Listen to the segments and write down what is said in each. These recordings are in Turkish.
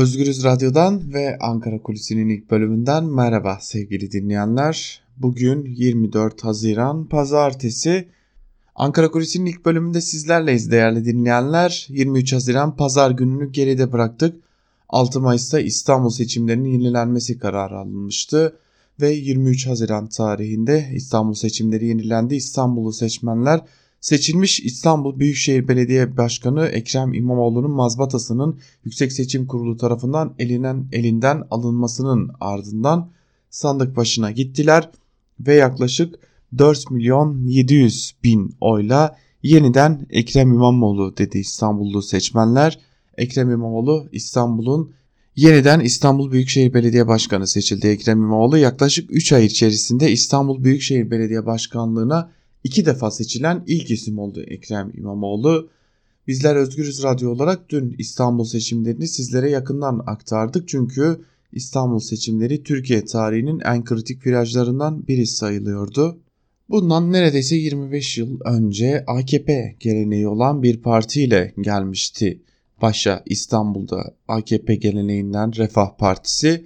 Özgürüz Radyo'dan ve Ankara Kulisi'nin ilk bölümünden merhaba sevgili dinleyenler. Bugün 24 Haziran Pazartesi. Ankara Kulisi'nin ilk bölümünde sizlerleyiz değerli dinleyenler. 23 Haziran Pazar gününü geride bıraktık. 6 Mayıs'ta İstanbul seçimlerinin yenilenmesi kararı alınmıştı ve 23 Haziran tarihinde İstanbul seçimleri yenilendi. İstanbul'u seçmenler Seçilmiş İstanbul Büyükşehir Belediye Başkanı Ekrem İmamoğlu'nun mazbatasının Yüksek Seçim Kurulu tarafından elinen, elinden alınmasının ardından sandık başına gittiler ve yaklaşık 4 milyon 700 bin oyla yeniden Ekrem İmamoğlu dedi İstanbullu seçmenler. Ekrem İmamoğlu İstanbul'un yeniden İstanbul Büyükşehir Belediye Başkanı seçildi. Ekrem İmamoğlu yaklaşık 3 ay içerisinde İstanbul Büyükşehir Belediye Başkanlığı'na iki defa seçilen ilk isim oldu Ekrem İmamoğlu. Bizler Özgürüz Radyo olarak dün İstanbul seçimlerini sizlere yakından aktardık. Çünkü İstanbul seçimleri Türkiye tarihinin en kritik virajlarından biri sayılıyordu. Bundan neredeyse 25 yıl önce AKP geleneği olan bir partiyle gelmişti. Başa İstanbul'da AKP geleneğinden Refah Partisi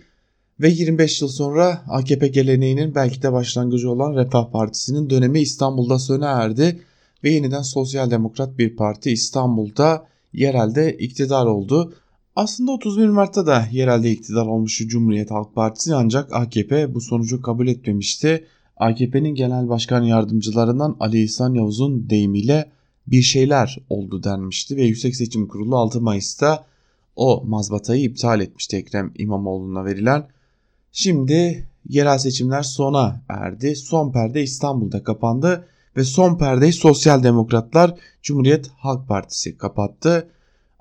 ve 25 yıl sonra AKP geleneğinin belki de başlangıcı olan Refah Partisi'nin dönemi İstanbul'da sona erdi ve yeniden sosyal demokrat bir parti İstanbul'da yerelde iktidar oldu. Aslında 31 Mart'ta da yerelde iktidar olmuştu Cumhuriyet Halk Partisi ancak AKP bu sonucu kabul etmemişti. AKP'nin genel başkan yardımcılarından Ali İhsan Yavuz'un deyimiyle bir şeyler oldu denmişti ve Yüksek Seçim Kurulu 6 Mayıs'ta o mazbatayı iptal etmişti Ekrem İmamoğlu'na verilen. Şimdi yerel seçimler sona erdi. Son perde İstanbul'da kapandı ve son perdeyi Sosyal Demokratlar Cumhuriyet Halk Partisi kapattı.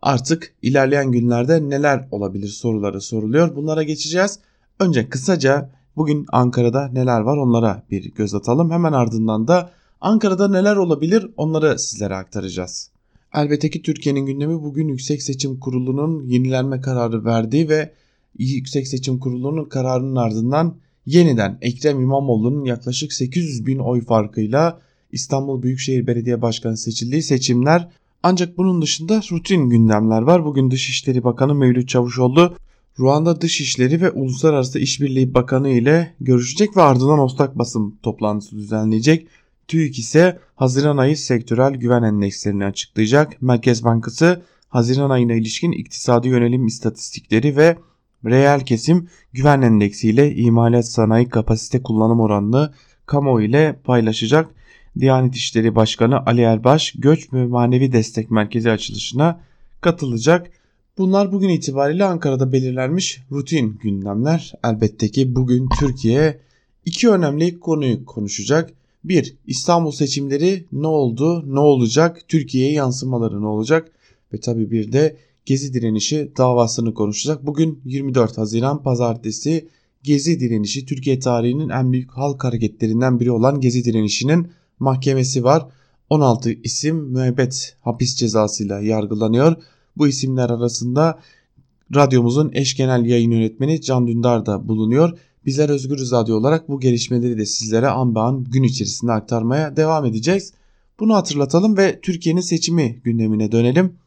Artık ilerleyen günlerde neler olabilir soruları soruluyor. Bunlara geçeceğiz. Önce kısaca bugün Ankara'da neler var onlara bir göz atalım. Hemen ardından da Ankara'da neler olabilir onları sizlere aktaracağız. Elbette ki Türkiye'nin gündemi bugün Yüksek Seçim Kurulu'nun yenilenme kararı verdiği ve Yüksek Seçim Kurulu'nun kararının ardından yeniden Ekrem İmamoğlu'nun yaklaşık 800 bin oy farkıyla İstanbul Büyükşehir Belediye Başkanı seçildiği seçimler ancak bunun dışında rutin gündemler var. Bugün Dışişleri Bakanı Mevlüt Çavuşoğlu Ruanda Dışişleri ve Uluslararası İşbirliği Bakanı ile görüşecek ve ardından Ostak basın toplantısı düzenleyecek. TÜİK ise Haziran ayı sektörel güven endekslerini açıklayacak. Merkez Bankası Haziran ayına ilişkin iktisadi yönelim istatistikleri ve Reel kesim güven endeksiyle imalat sanayi kapasite kullanım oranını kamuoyu ile paylaşacak. Diyanet İşleri Başkanı Ali Erbaş Göç ve Manevi Destek Merkezi açılışına katılacak. Bunlar bugün itibariyle Ankara'da belirlenmiş rutin gündemler. Elbette ki bugün Türkiye iki önemli konuyu konuşacak. Bir, İstanbul seçimleri ne oldu, ne olacak, Türkiye'ye yansımaları ne olacak? Ve tabii bir de Gezi direnişi davasını konuşacak. Bugün 24 Haziran Pazartesi Gezi direnişi Türkiye tarihinin en büyük halk hareketlerinden biri olan Gezi direnişinin mahkemesi var. 16 isim müebbet hapis cezasıyla yargılanıyor. Bu isimler arasında radyomuzun eş genel yayın yönetmeni Can Dündar da bulunuyor. Bizler Özgür Radyo olarak bu gelişmeleri de sizlere an be an gün içerisinde aktarmaya devam edeceğiz. Bunu hatırlatalım ve Türkiye'nin seçimi gündemine dönelim.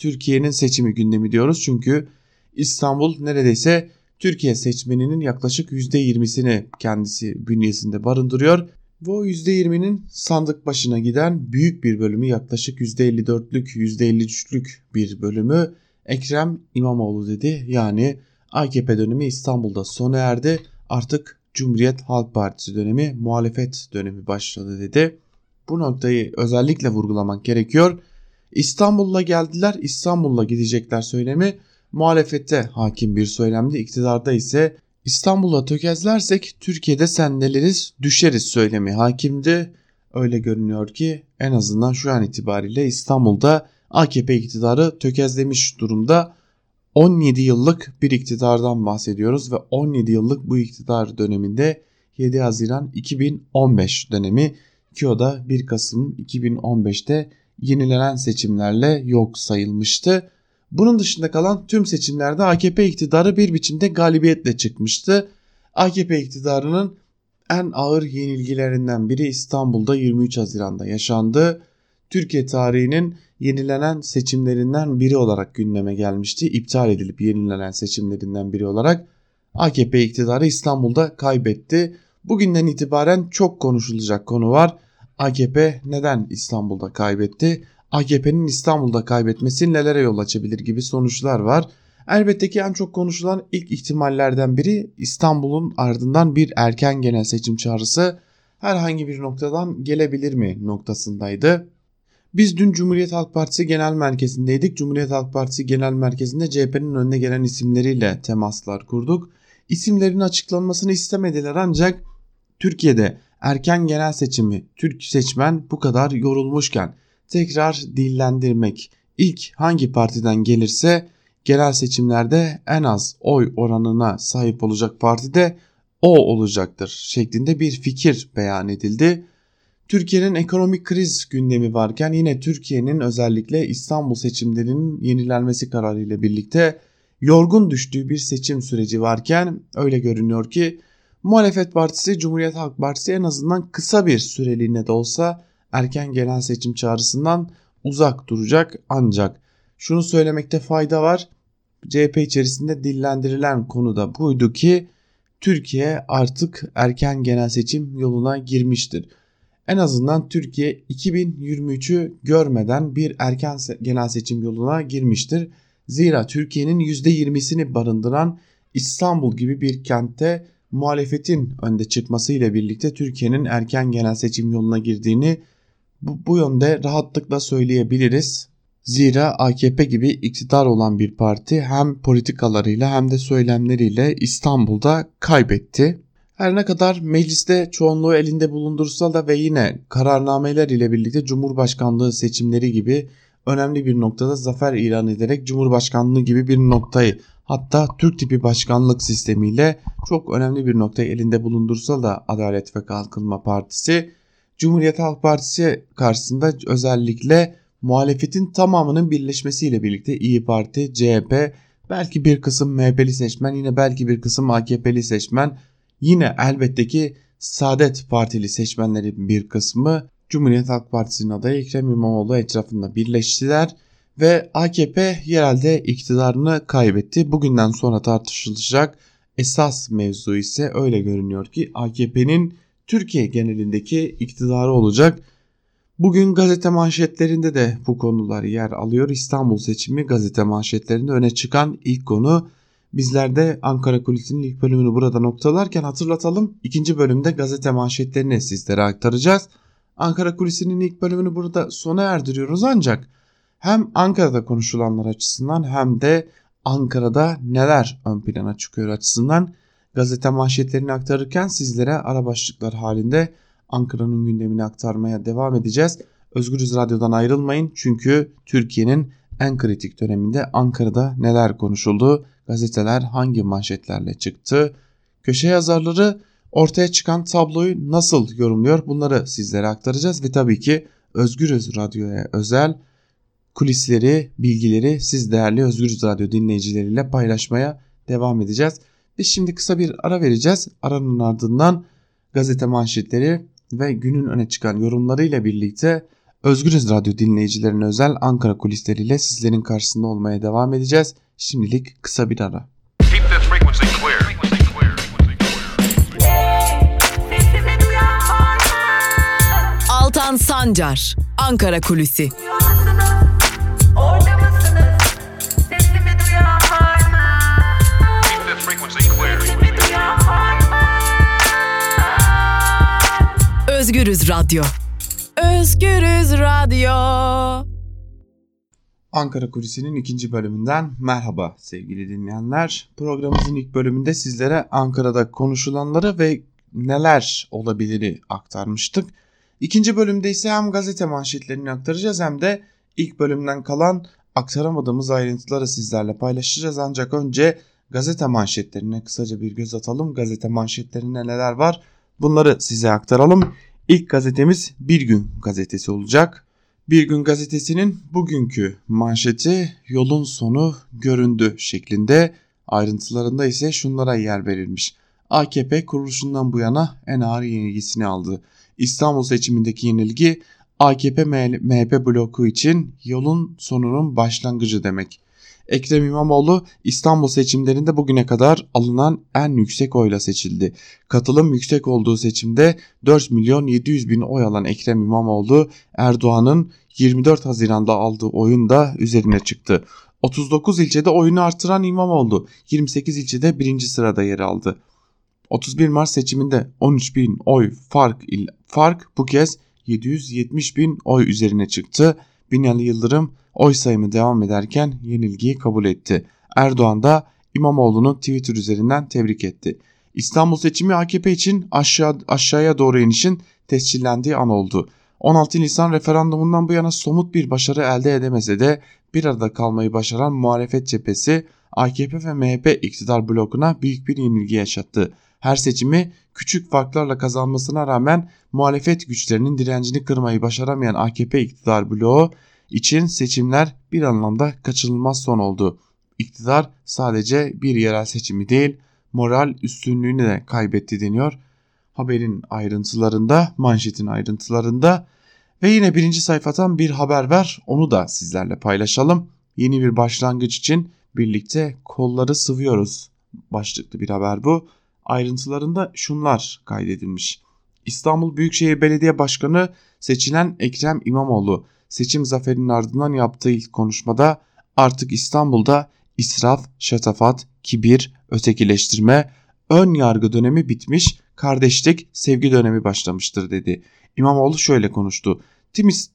Türkiye'nin seçimi gündemi diyoruz. Çünkü İstanbul neredeyse Türkiye seçmeninin yaklaşık %20'sini kendisi bünyesinde barındırıyor. O %20'nin sandık başına giden büyük bir bölümü yaklaşık %54'lük %53'lük bir bölümü Ekrem İmamoğlu dedi. Yani AKP dönemi İstanbul'da sona erdi. Artık Cumhuriyet Halk Partisi dönemi, muhalefet dönemi başladı dedi. Bu noktayı özellikle vurgulamak gerekiyor. İstanbul'la geldiler, İstanbul'la gidecekler söylemi muhalefette hakim bir söylemdi. İktidarda ise İstanbul'a tökezlersek Türkiye'de sendeleriz, düşeriz söylemi hakimdi. Öyle görünüyor ki en azından şu an itibariyle İstanbul'da AKP iktidarı tökezlemiş durumda. 17 yıllık bir iktidardan bahsediyoruz ve 17 yıllık bu iktidar döneminde 7 Haziran 2015 dönemi ki o da 1 Kasım 2015'te yenilenen seçimlerle yok sayılmıştı. Bunun dışında kalan tüm seçimlerde AKP iktidarı bir biçimde galibiyetle çıkmıştı. AKP iktidarının en ağır yenilgilerinden biri İstanbul'da 23 Haziran'da yaşandı. Türkiye tarihinin yenilenen seçimlerinden biri olarak gündeme gelmişti. İptal edilip yenilenen seçimlerinden biri olarak AKP iktidarı İstanbul'da kaybetti. Bugünden itibaren çok konuşulacak konu var. AKP neden İstanbul'da kaybetti? AKP'nin İstanbul'da kaybetmesi nelere yol açabilir gibi sonuçlar var. Elbette ki en çok konuşulan ilk ihtimallerden biri İstanbul'un ardından bir erken genel seçim çağrısı herhangi bir noktadan gelebilir mi noktasındaydı. Biz dün Cumhuriyet Halk Partisi Genel Merkezi'ndeydik. Cumhuriyet Halk Partisi Genel Merkezi'nde CHP'nin önüne gelen isimleriyle temaslar kurduk. İsimlerin açıklanmasını istemediler ancak Türkiye'de erken genel seçimi Türk seçmen bu kadar yorulmuşken tekrar dillendirmek ilk hangi partiden gelirse genel seçimlerde en az oy oranına sahip olacak parti de o olacaktır şeklinde bir fikir beyan edildi. Türkiye'nin ekonomik kriz gündemi varken yine Türkiye'nin özellikle İstanbul seçimlerinin yenilenmesi kararıyla birlikte yorgun düştüğü bir seçim süreci varken öyle görünüyor ki muhalefet partisi Cumhuriyet Halk Partisi en azından kısa bir süreliğine de olsa erken genel seçim çağrısından uzak duracak ancak şunu söylemekte fayda var. CHP içerisinde dillendirilen konu da buydu ki Türkiye artık erken genel seçim yoluna girmiştir. En azından Türkiye 2023'ü görmeden bir erken genel seçim yoluna girmiştir. Zira Türkiye'nin %20'sini barındıran İstanbul gibi bir kentte muhalefetin önde çıkmasıyla birlikte Türkiye'nin erken genel seçim yoluna girdiğini bu, bu yönde rahatlıkla söyleyebiliriz. Zira AKP gibi iktidar olan bir parti hem politikalarıyla hem de söylemleriyle İstanbul'da kaybetti. Her ne kadar mecliste çoğunluğu elinde bulundursa da ve yine kararnameler ile birlikte Cumhurbaşkanlığı seçimleri gibi önemli bir noktada zafer ilan ederek Cumhurbaşkanlığı gibi bir noktayı hatta Türk tipi başkanlık sistemiyle çok önemli bir noktayı elinde bulundursa da Adalet ve Kalkınma Partisi Cumhuriyet Halk Partisi karşısında özellikle muhalefetin tamamının birleşmesiyle birlikte İyi Parti, CHP, belki bir kısım MHP'li seçmen, yine belki bir kısım AKP'li seçmen, yine elbette ki Saadet Partili seçmenlerin bir kısmı Cumhuriyet Halk Partisi'nin adayı Ekrem İmamoğlu etrafında birleştiler ve AKP yerelde iktidarını kaybetti. Bugünden sonra tartışılacak esas mevzu ise öyle görünüyor ki AKP'nin Türkiye genelindeki iktidarı olacak. Bugün gazete manşetlerinde de bu konular yer alıyor. İstanbul seçimi gazete manşetlerinde öne çıkan ilk konu. Bizler de Ankara Kulisi'nin ilk bölümünü burada noktalarken hatırlatalım. İkinci bölümde gazete manşetlerini sizlere aktaracağız. Ankara Kulisi'nin ilk bölümünü burada sona erdiriyoruz ancak hem Ankara'da konuşulanlar açısından hem de Ankara'da neler ön plana çıkıyor açısından gazete manşetlerini aktarırken sizlere ara başlıklar halinde Ankara'nın gündemini aktarmaya devam edeceğiz. Özgürüz Radyo'dan ayrılmayın çünkü Türkiye'nin en kritik döneminde Ankara'da neler konuşuldu, gazeteler hangi manşetlerle çıktı, köşe yazarları ortaya çıkan tabloyu nasıl yorumluyor bunları sizlere aktaracağız ve tabii ki Özgürüz Radyo'ya özel kulisleri, bilgileri siz değerli Özgürüz Radyo dinleyicileriyle paylaşmaya devam edeceğiz. Biz şimdi kısa bir ara vereceğiz. Aranın ardından gazete manşetleri ve günün öne çıkan yorumlarıyla birlikte Özgürüz Radyo dinleyicilerine özel Ankara kulisleriyle sizlerin karşısında olmaya devam edeceğiz. Şimdilik kısa bir ara. Altan Sancar, Ankara Kulüsi. Özgürüz Radyo. Özgürüz Radyo. Ankara Kulisi'nin ikinci bölümünden merhaba sevgili dinleyenler. Programımızın ilk bölümünde sizlere Ankara'da konuşulanları ve neler olabiliri aktarmıştık. İkinci bölümde ise hem gazete manşetlerini aktaracağız hem de ilk bölümden kalan aktaramadığımız ayrıntıları sizlerle paylaşacağız. Ancak önce gazete manşetlerine kısaca bir göz atalım. Gazete manşetlerinde neler var bunları size aktaralım. İlk gazetemiz Bir Gün gazetesi olacak. Bir Gün gazetesinin bugünkü manşeti yolun sonu göründü şeklinde ayrıntılarında ise şunlara yer verilmiş. AKP kuruluşundan bu yana en ağır yenilgisini aldı. İstanbul seçimindeki yenilgi AKP MHP bloku için yolun sonunun başlangıcı demek. Ekrem İmamoğlu İstanbul seçimlerinde bugüne kadar alınan en yüksek oyla seçildi. Katılım yüksek olduğu seçimde 4 milyon 700 bin oy alan Ekrem İmamoğlu Erdoğan'ın 24 Haziran'da aldığı oyun da üzerine çıktı. 39 ilçede oyunu artıran İmamoğlu 28 ilçede birinci sırada yer aldı. 31 Mart seçiminde 13 bin oy fark, fark bu kez 770 bin oy üzerine çıktı. Binali Yıldırım oy sayımı devam ederken yenilgiyi kabul etti. Erdoğan da İmamoğlu'nu Twitter üzerinden tebrik etti. İstanbul seçimi AKP için aşağı, aşağıya doğru inişin tescillendiği an oldu. 16 Nisan referandumundan bu yana somut bir başarı elde edemese de bir arada kalmayı başaran muhalefet cephesi AKP ve MHP iktidar blokuna büyük bir yenilgi yaşattı. Her seçimi küçük farklarla kazanmasına rağmen muhalefet güçlerinin direncini kırmayı başaramayan AKP iktidar bloğu için seçimler bir anlamda kaçınılmaz son oldu. İktidar sadece bir yerel seçimi değil moral üstünlüğünü de kaybetti deniyor. Haberin ayrıntılarında, manşetin ayrıntılarında ve yine birinci sayfadan bir haber var onu da sizlerle paylaşalım. Yeni bir başlangıç için birlikte kolları sıvıyoruz başlıklı bir haber bu. Ayrıntılarında şunlar kaydedilmiş. İstanbul Büyükşehir Belediye Başkanı seçilen Ekrem İmamoğlu seçim zaferinin ardından yaptığı ilk konuşmada artık İstanbul'da israf, şatafat, kibir, ötekileştirme, ön yargı dönemi bitmiş, kardeşlik, sevgi dönemi başlamıştır dedi. İmamoğlu şöyle konuştu.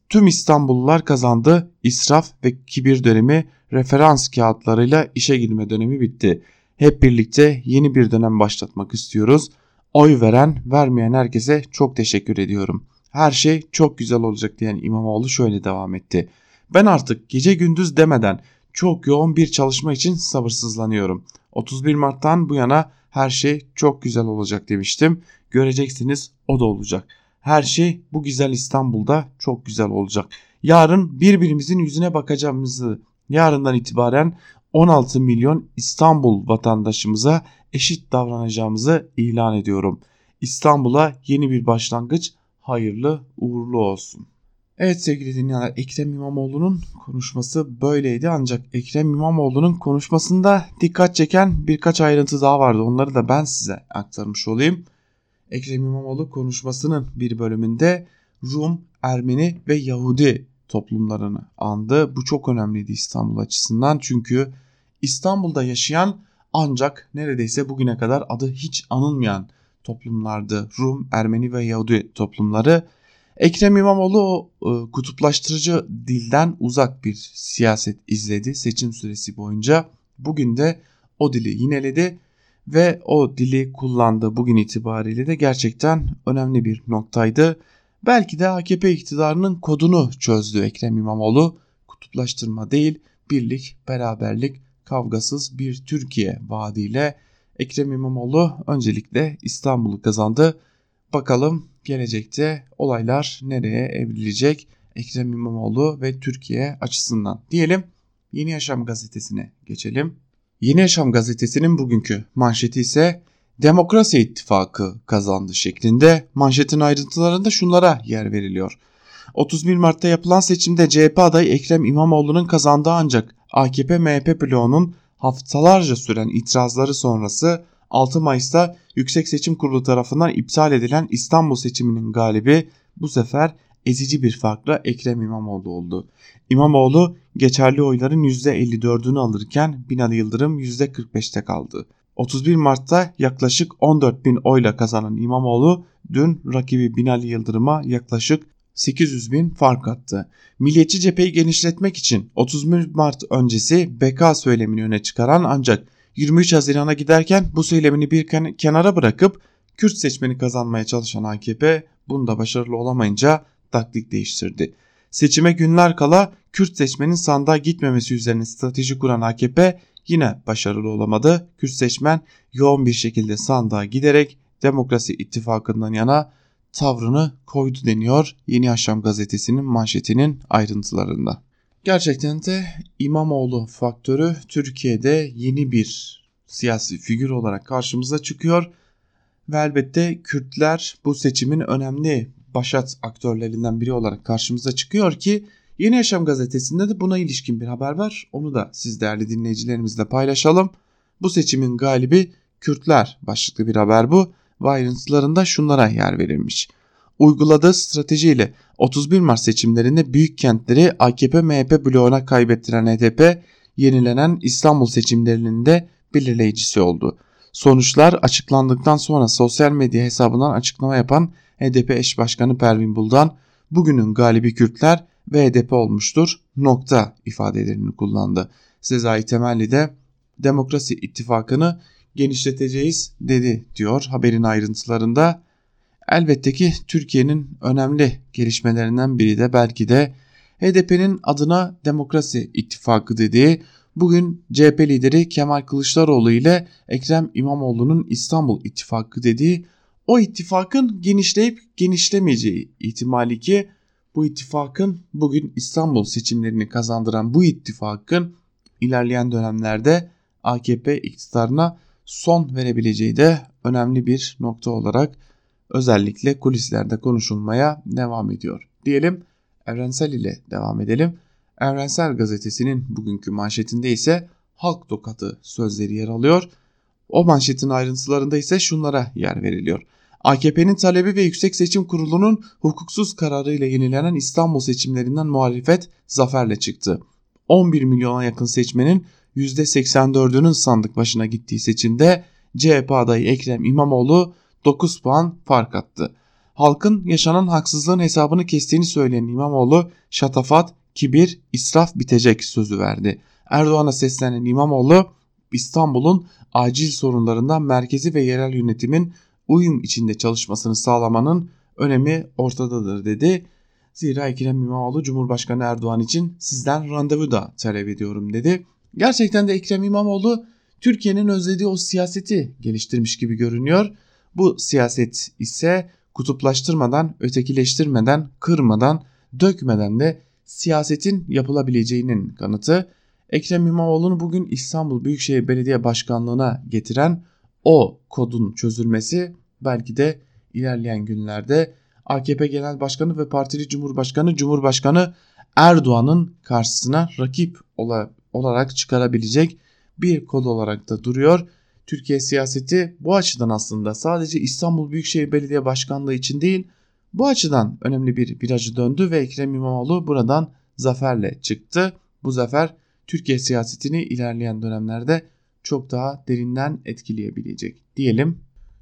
Tüm İstanbullular kazandı, israf ve kibir dönemi referans kağıtlarıyla işe girme dönemi bitti. Hep birlikte yeni bir dönem başlatmak istiyoruz. Oy veren, vermeyen herkese çok teşekkür ediyorum. Her şey çok güzel olacak diyen İmamoğlu şöyle devam etti. Ben artık gece gündüz demeden çok yoğun bir çalışma için sabırsızlanıyorum. 31 Mart'tan bu yana her şey çok güzel olacak demiştim. Göreceksiniz o da olacak. Her şey bu güzel İstanbul'da çok güzel olacak. Yarın birbirimizin yüzüne bakacağımızı, yarından itibaren 16 milyon İstanbul vatandaşımıza eşit davranacağımızı ilan ediyorum. İstanbul'a yeni bir başlangıç hayırlı uğurlu olsun. Evet sevgili dinleyenler Ekrem İmamoğlu'nun konuşması böyleydi ancak Ekrem İmamoğlu'nun konuşmasında dikkat çeken birkaç ayrıntı daha vardı. Onları da ben size aktarmış olayım. Ekrem İmamoğlu konuşmasının bir bölümünde Rum, Ermeni ve Yahudi toplumlarını andı. Bu çok önemliydi İstanbul açısından çünkü İstanbul'da yaşayan ancak neredeyse bugüne kadar adı hiç anılmayan toplumlardı. Rum, Ermeni ve Yahudi toplumları. Ekrem İmamoğlu o e, kutuplaştırıcı dilden uzak bir siyaset izledi seçim süresi boyunca. Bugün de o dili yineledi ve o dili kullandı bugün itibariyle de gerçekten önemli bir noktaydı. Belki de AKP iktidarının kodunu çözdü Ekrem İmamoğlu. Kutuplaştırma değil, birlik, beraberlik, kavgasız bir Türkiye vaadiyle Ekrem İmamoğlu öncelikle İstanbul'u kazandı. Bakalım gelecekte olaylar nereye evrilecek Ekrem İmamoğlu ve Türkiye açısından diyelim. Yeni Yaşam gazetesine geçelim. Yeni Yaşam gazetesinin bugünkü manşeti ise Demokrasi İttifakı kazandı şeklinde manşetin ayrıntılarında şunlara yer veriliyor. 31 Mart'ta yapılan seçimde CHP adayı Ekrem İmamoğlu'nun kazandığı ancak AKP-MHP bloğunun haftalarca süren itirazları sonrası 6 Mayıs'ta Yüksek Seçim Kurulu tarafından iptal edilen İstanbul seçiminin galibi bu sefer ezici bir farkla Ekrem İmamoğlu oldu. İmamoğlu geçerli oyların %54'ünü alırken Binali Yıldırım %45'te kaldı. 31 Mart'ta yaklaşık 14 bin oyla kazanan İmamoğlu dün rakibi Binali Yıldırım'a yaklaşık 800 bin fark attı. Milliyetçi cepheyi genişletmek için 31 Mart öncesi BK söylemini öne çıkaran ancak 23 Haziran'a giderken bu söylemini bir kenara bırakıp Kürt seçmeni kazanmaya çalışan AKP bunda başarılı olamayınca taktik değiştirdi. Seçime günler kala Kürt seçmenin sandığa gitmemesi üzerine strateji kuran AKP yine başarılı olamadı. Kürt seçmen yoğun bir şekilde sandığa giderek Demokrasi ittifakından yana tavrını koydu deniyor Yeni Yaşam gazetesinin manşetinin ayrıntılarında. Gerçekten de İmamoğlu faktörü Türkiye'de yeni bir siyasi figür olarak karşımıza çıkıyor ve elbette Kürtler bu seçimin önemli başat aktörlerinden biri olarak karşımıza çıkıyor ki Yeni Yaşam gazetesinde de buna ilişkin bir haber var. Onu da siz değerli dinleyicilerimizle paylaşalım. Bu seçimin galibi Kürtler başlıklı bir haber bu ve ayrıntılarında şunlara yer verilmiş. Uyguladığı stratejiyle 31 Mart seçimlerinde büyük kentleri AKP-MHP bloğuna kaybettiren HDP yenilenen İstanbul seçimlerinin de belirleyicisi oldu. Sonuçlar açıklandıktan sonra sosyal medya hesabından açıklama yapan HDP eş başkanı Pervin Buldan bugünün galibi Kürtler ve HDP olmuştur nokta ifadelerini kullandı. Sezai Temelli de demokrasi ittifakını genişleteceğiz dedi diyor haberin ayrıntılarında. Elbette ki Türkiye'nin önemli gelişmelerinden biri de belki de HDP'nin adına demokrasi ittifakı dediği bugün CHP lideri Kemal Kılıçdaroğlu ile Ekrem İmamoğlu'nun İstanbul ittifakı dediği o ittifakın genişleyip genişlemeyeceği ihtimali ki bu ittifakın bugün İstanbul seçimlerini kazandıran bu ittifakın ilerleyen dönemlerde AKP iktidarına son verebileceği de önemli bir nokta olarak özellikle kulislerde konuşulmaya devam ediyor. Diyelim Evrensel ile devam edelim. Evrensel gazetesinin bugünkü manşetinde ise halk tokatı sözleri yer alıyor. O manşetin ayrıntılarında ise şunlara yer veriliyor. AKP'nin talebi ve Yüksek Seçim Kurulu'nun hukuksuz kararıyla yenilenen İstanbul seçimlerinden muhalefet zaferle çıktı. 11 milyona yakın seçmenin %84'ünün sandık başına gittiği seçimde CHP adayı Ekrem İmamoğlu 9 puan fark attı. Halkın yaşanan haksızlığın hesabını kestiğini söyleyen İmamoğlu şatafat, kibir, israf bitecek sözü verdi. Erdoğan'a seslenen İmamoğlu İstanbul'un acil sorunlarından merkezi ve yerel yönetimin uyum içinde çalışmasını sağlamanın önemi ortadadır dedi. Zira Ekrem İmamoğlu Cumhurbaşkanı Erdoğan için sizden randevu da talep ediyorum dedi. Gerçekten de Ekrem İmamoğlu Türkiye'nin özlediği o siyaseti geliştirmiş gibi görünüyor. Bu siyaset ise kutuplaştırmadan, ötekileştirmeden, kırmadan, dökmeden de siyasetin yapılabileceğinin kanıtı. Ekrem İmamoğlu'nu bugün İstanbul Büyükşehir Belediye Başkanlığı'na getiren o kodun çözülmesi belki de ilerleyen günlerde AKP Genel Başkanı ve Partili Cumhurbaşkanı Cumhurbaşkanı Erdoğan'ın karşısına rakip olarak çıkarabilecek bir kod olarak da duruyor. Türkiye siyaseti bu açıdan aslında sadece İstanbul Büyükşehir Belediye Başkanlığı için değil bu açıdan önemli bir virajı döndü ve Ekrem İmamoğlu buradan zaferle çıktı. Bu zafer Türkiye siyasetini ilerleyen dönemlerde çok daha derinden etkileyebilecek diyelim.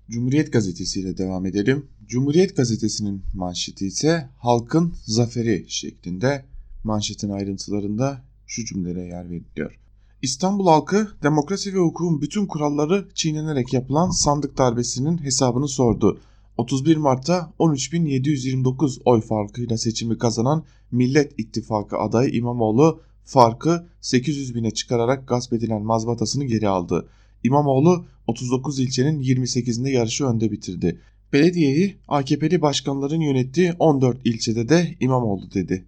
Cumhuriyet Gazetesi ile devam edelim. Cumhuriyet Gazetesi'nin manşeti ise halkın zaferi şeklinde manşetin ayrıntılarında şu cümlelere yer veriliyor. İstanbul halkı demokrasi ve hukukun bütün kuralları çiğnenerek yapılan sandık darbesinin hesabını sordu. 31 Mart'ta 13.729 oy farkıyla seçimi kazanan Millet İttifakı adayı İmamoğlu farkı 800 bine çıkararak gasp edilen mazbatasını geri aldı. İmamoğlu 39 ilçenin 28'inde yarışı önde bitirdi. Belediyeyi AKP'li başkanların yönettiği 14 ilçede de İmamoğlu dedi.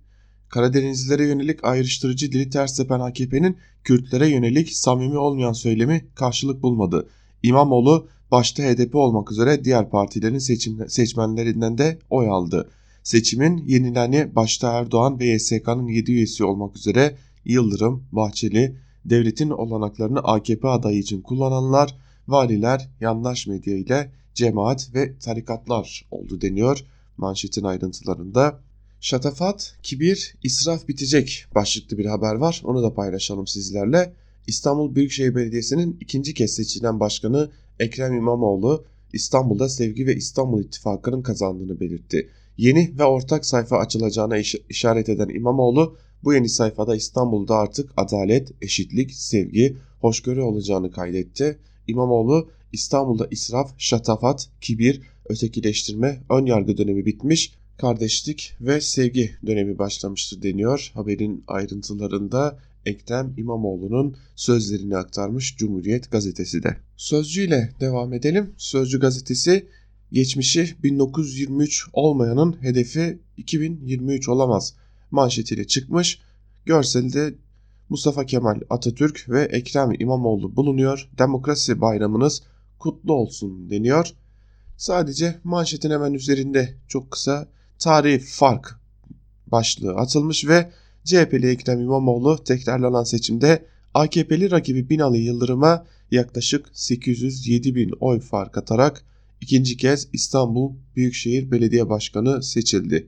Karadenizlilere yönelik ayrıştırıcı dili ters tepen AKP'nin Kürtlere yönelik samimi olmayan söylemi karşılık bulmadı. İmamoğlu başta HDP olmak üzere diğer partilerin seçim, seçmenlerinden de oy aldı. Seçimin yenileni başta Erdoğan ve YSK'nın 7 üyesi olmak üzere Yıldırım, Bahçeli, devletin olanaklarını AKP adayı için kullananlar, valiler, yandaş medya ile cemaat ve tarikatlar oldu deniyor manşetin ayrıntılarında. Şatafat, kibir, israf bitecek başlıklı bir haber var. Onu da paylaşalım sizlerle. İstanbul Büyükşehir Belediyesi'nin ikinci kez seçilen başkanı Ekrem İmamoğlu İstanbul'da Sevgi ve İstanbul İttifakı'nın kazandığını belirtti. Yeni ve ortak sayfa açılacağına iş işaret eden İmamoğlu bu yeni sayfada İstanbul'da artık adalet, eşitlik, sevgi, hoşgörü olacağını kaydetti. İmamoğlu İstanbul'da israf, şatafat, kibir, ötekileştirme, ön yargı dönemi bitmiş, kardeşlik ve sevgi dönemi başlamıştır deniyor. Haberin ayrıntılarında Ekrem İmamoğlu'nun sözlerini aktarmış Cumhuriyet gazetesi de. Sözcü ile devam edelim. Sözcü gazetesi geçmişi 1923 olmayanın hedefi 2023 olamaz manşetiyle çıkmış. Görselde Mustafa Kemal Atatürk ve Ekrem İmamoğlu bulunuyor. Demokrasi bayramınız kutlu olsun deniyor. Sadece manşetin hemen üzerinde çok kısa tarihi fark başlığı atılmış ve CHP'li Ekrem İmamoğlu tekrarlanan seçimde AKP'li rakibi Binali Yıldırım'a yaklaşık 807 bin oy fark atarak ikinci kez İstanbul Büyükşehir Belediye Başkanı seçildi.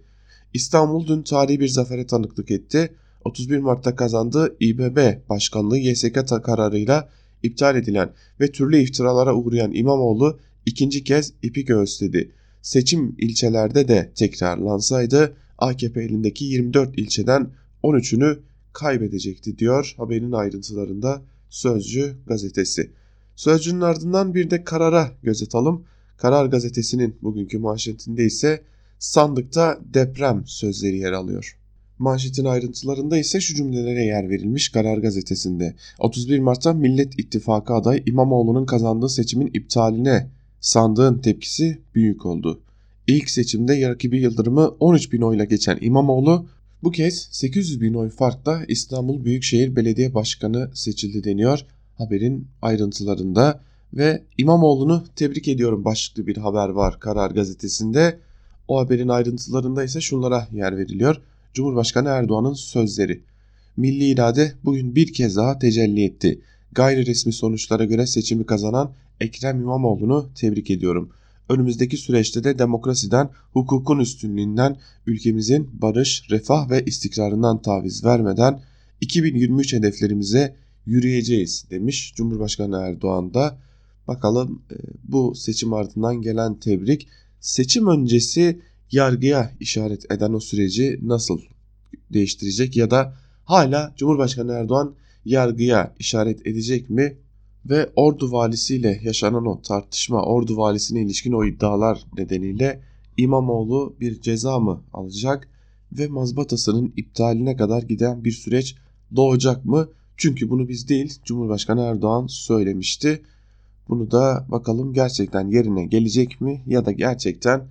İstanbul dün tarihi bir zafere tanıklık etti. 31 Mart'ta kazandığı İBB Başkanlığı YSK kararıyla iptal edilen ve türlü iftiralara uğrayan İmamoğlu ikinci kez ipi göğüsledi. Seçim ilçelerde de tekrarlansaydı AKP elindeki 24 ilçeden 13'ünü kaybedecekti diyor haberin ayrıntılarında Sözcü gazetesi. Sözcünün ardından bir de karara göz atalım. Karar gazetesinin bugünkü manşetinde ise sandıkta deprem sözleri yer alıyor. Manşetin ayrıntılarında ise şu cümlelere yer verilmiş Karar Gazetesi'nde. 31 Mart'ta Millet İttifakı adayı İmamoğlu'nun kazandığı seçimin iptaline sandığın tepkisi büyük oldu. İlk seçimde rakibi Yıldırım'ı 13 bin oyla geçen İmamoğlu bu kez 800 bin oy farkla İstanbul Büyükşehir Belediye Başkanı seçildi deniyor haberin ayrıntılarında ve İmamoğlu'nu tebrik ediyorum başlıklı bir haber var Karar Gazetesi'nde. O haberin ayrıntılarında ise şunlara yer veriliyor. Cumhurbaşkanı Erdoğan'ın sözleri. Milli irade bugün bir kez daha tecelli etti. Gayri resmi sonuçlara göre seçimi kazanan Ekrem İmamoğlu'nu tebrik ediyorum. Önümüzdeki süreçte de demokrasiden, hukukun üstünlüğünden, ülkemizin barış, refah ve istikrarından taviz vermeden 2023 hedeflerimize yürüyeceğiz demiş Cumhurbaşkanı Erdoğan da. Bakalım e, bu seçim ardından gelen tebrik seçim öncesi yargıya işaret eden o süreci nasıl değiştirecek ya da hala Cumhurbaşkanı Erdoğan yargıya işaret edecek mi? Ve Ordu valisiyle yaşanan o tartışma, Ordu valisine ilişkin o iddialar nedeniyle İmamoğlu bir ceza mı alacak ve mazbatasının iptaline kadar giden bir süreç doğacak mı? Çünkü bunu biz değil Cumhurbaşkanı Erdoğan söylemişti. Bunu da bakalım gerçekten yerine gelecek mi ya da gerçekten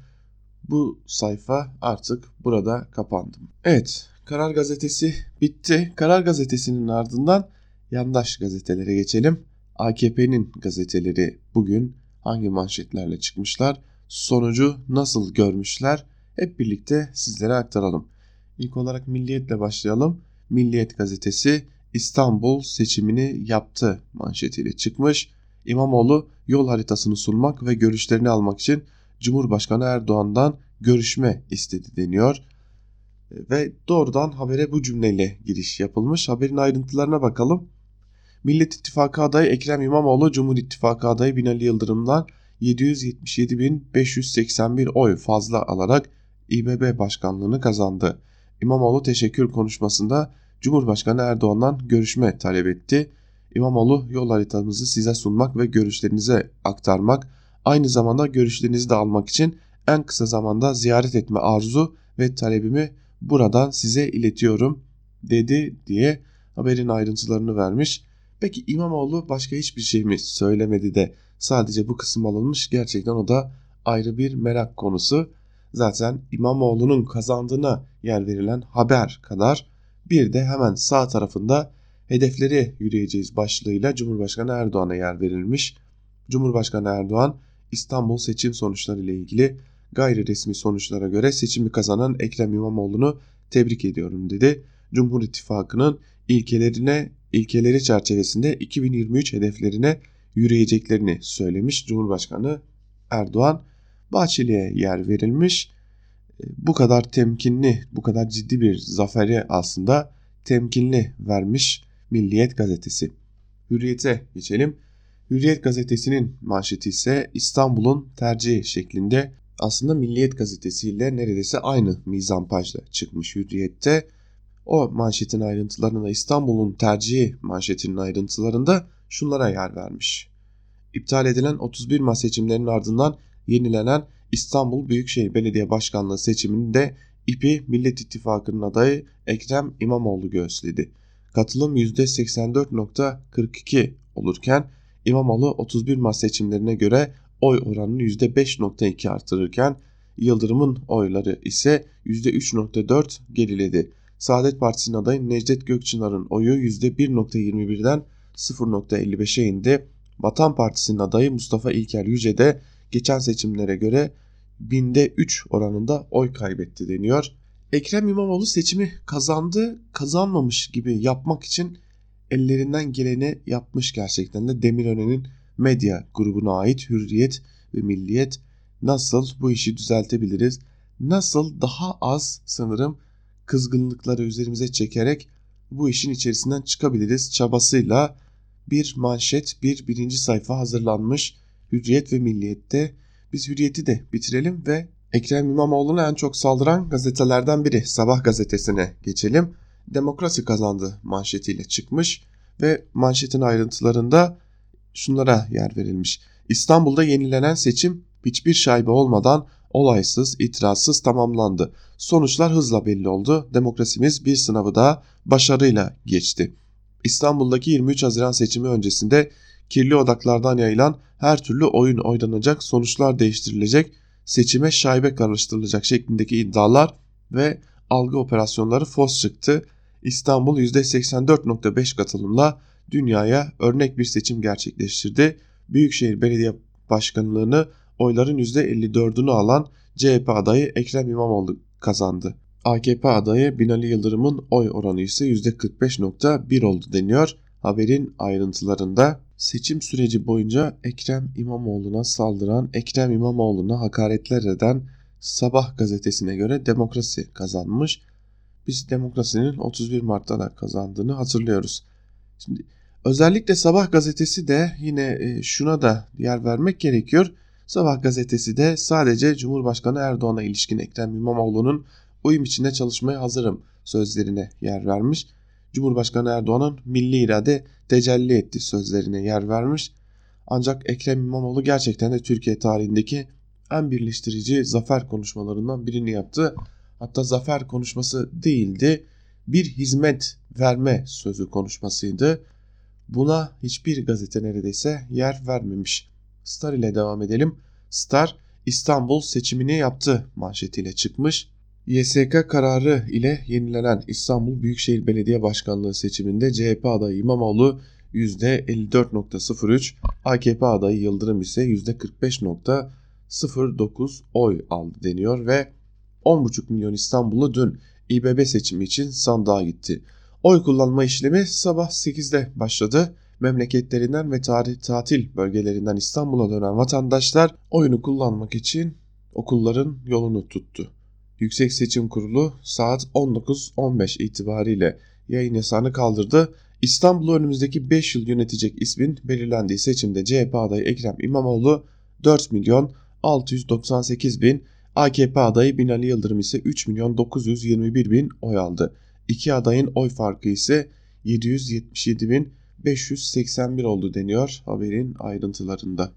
bu sayfa artık burada kapandı. Evet Karar Gazetesi bitti. Karar Gazetesi'nin ardından yandaş gazetelere geçelim. AKP'nin gazeteleri bugün hangi manşetlerle çıkmışlar? Sonucu nasıl görmüşler? Hep birlikte sizlere aktaralım. İlk olarak Milliyet'le başlayalım. Milliyet gazetesi İstanbul seçimini yaptı manşetiyle çıkmış. İmamoğlu yol haritasını sunmak ve görüşlerini almak için Cumhurbaşkanı Erdoğan'dan görüşme istedi deniyor. Ve doğrudan habere bu cümleyle giriş yapılmış. Haberin ayrıntılarına bakalım. Millet İttifakı adayı Ekrem İmamoğlu Cumhur İttifakı adayı Binali Yıldırım'dan 777.581 oy fazla alarak İBB başkanlığını kazandı. İmamoğlu teşekkür konuşmasında Cumhurbaşkanı Erdoğan'dan görüşme talep etti. İmamoğlu yol haritamızı size sunmak ve görüşlerinize aktarmak, aynı zamanda görüşlerinizi de almak için en kısa zamanda ziyaret etme arzu ve talebimi buradan size iletiyorum dedi diye haberin ayrıntılarını vermiş. Peki İmamoğlu başka hiçbir şey mi söylemedi de sadece bu kısım alınmış gerçekten o da ayrı bir merak konusu. Zaten İmamoğlu'nun kazandığına yer verilen haber kadar bir de hemen sağ tarafında hedefleri yürüyeceğiz başlığıyla Cumhurbaşkanı Erdoğan'a yer verilmiş. Cumhurbaşkanı Erdoğan İstanbul seçim sonuçları ile ilgili gayri resmi sonuçlara göre seçimi kazanan Ekrem İmamoğlu'nu tebrik ediyorum dedi. Cumhur İttifakı'nın ilkelerine ilkeleri çerçevesinde 2023 hedeflerine yürüyeceklerini söylemiş Cumhurbaşkanı Erdoğan. Bahçeli'ye yer verilmiş. E, bu kadar temkinli, bu kadar ciddi bir zaferi aslında temkinli vermiş Milliyet gazetesi. Hürriyete geçelim. Hürriyet gazetesinin manşeti ise İstanbul'un tercihi şeklinde aslında Milliyet gazetesiyle neredeyse aynı mizampajla çıkmış Hürriyet'te. O manşetin ayrıntılarında İstanbul'un tercihi manşetinin ayrıntılarında şunlara yer vermiş. İptal edilen 31 Mart seçimlerinin ardından yenilenen İstanbul Büyükşehir Belediye Başkanlığı seçiminde ipi Millet İttifakı'nın adayı Ekrem İmamoğlu göğüsledi. Katılım %84.42 olurken İmamoğlu 31 Mart seçimlerine göre oy oranını %5.2 artırırken Yıldırım'ın oyları ise %3.4 geriledi. Saadet Partisi'nin adayı Necdet Gökçınar'ın oyu %1.21'den 0.55'e indi. Vatan Partisi'nin adayı Mustafa İlker Yüce de geçen seçimlere göre binde 3 oranında oy kaybetti deniyor. Ekrem İmamoğlu seçimi kazandı, kazanmamış gibi yapmak için ellerinden geleni yapmış gerçekten de Demirören'in medya grubuna ait Hürriyet ve Milliyet nasıl bu işi düzeltebiliriz? Nasıl daha az sanırım kızgınlıkları üzerimize çekerek bu işin içerisinden çıkabiliriz çabasıyla bir manşet, bir birinci sayfa hazırlanmış Hürriyet ve Milliyet'te. Biz Hürriyet'i de bitirelim ve Ekrem İmamoğlu'na en çok saldıran gazetelerden biri Sabah gazetesine geçelim. Demokrasi kazandı manşetiyle çıkmış ve manşetin ayrıntılarında şunlara yer verilmiş. İstanbul'da yenilenen seçim hiçbir şaibe olmadan olaysız, itirazsız tamamlandı. Sonuçlar hızla belli oldu. Demokrasimiz bir sınavı daha başarıyla geçti. İstanbul'daki 23 Haziran seçimi öncesinde kirli odaklardan yayılan her türlü oyun oynanacak, sonuçlar değiştirilecek, seçime şaibe karıştırılacak şeklindeki iddialar ve algı operasyonları fos çıktı. İstanbul %84.5 katılımla dünyaya örnek bir seçim gerçekleştirdi. Büyükşehir Belediye Başkanlığını oyların %54'ünü alan CHP adayı Ekrem İmamoğlu kazandı. AKP adayı Binali Yıldırım'ın oy oranı ise %45.1 oldu deniyor. Haberin ayrıntılarında seçim süreci boyunca Ekrem İmamoğlu'na saldıran, Ekrem İmamoğlu'na hakaretler eden Sabah gazetesine göre demokrasi kazanmış. Biz demokrasinin 31 Mart'ta da kazandığını hatırlıyoruz. Şimdi özellikle Sabah gazetesi de yine e, şuna da yer vermek gerekiyor. Sabah gazetesi de sadece Cumhurbaşkanı Erdoğan'a ilişkin Ekrem İmamoğlu'nun uyum içinde çalışmaya hazırım sözlerine yer vermiş. Cumhurbaşkanı Erdoğan'ın milli irade tecelli etti sözlerine yer vermiş. Ancak Ekrem İmamoğlu gerçekten de Türkiye tarihindeki en birleştirici zafer konuşmalarından birini yaptı. Hatta zafer konuşması değildi. Bir hizmet verme sözü konuşmasıydı. Buna hiçbir gazete neredeyse yer vermemiş. Star ile devam edelim. Star İstanbul seçimini yaptı manşetiyle çıkmış. YSK kararı ile yenilenen İstanbul Büyükşehir Belediye Başkanlığı seçiminde CHP adayı İmamoğlu %54.03, AKP adayı Yıldırım ise %45.09 oy aldı deniyor ve 10,5 milyon İstanbullu dün İBB seçimi için sandığa gitti. Oy kullanma işlemi sabah 8'de başladı. Memleketlerinden ve tarih tatil bölgelerinden İstanbul'a dönen vatandaşlar oyunu kullanmak için okulların yolunu tuttu. Yüksek Seçim Kurulu saat 19.15 itibariyle yayın yasağını kaldırdı. İstanbul'u önümüzdeki 5 yıl yönetecek ismin belirlendiği seçimde CHP adayı Ekrem İmamoğlu 4 milyon 698 bin, AKP adayı Binali Yıldırım ise 3 milyon 921 bin oy aldı. İki adayın oy farkı ise 777 bin 581 oldu deniyor haberin ayrıntılarında.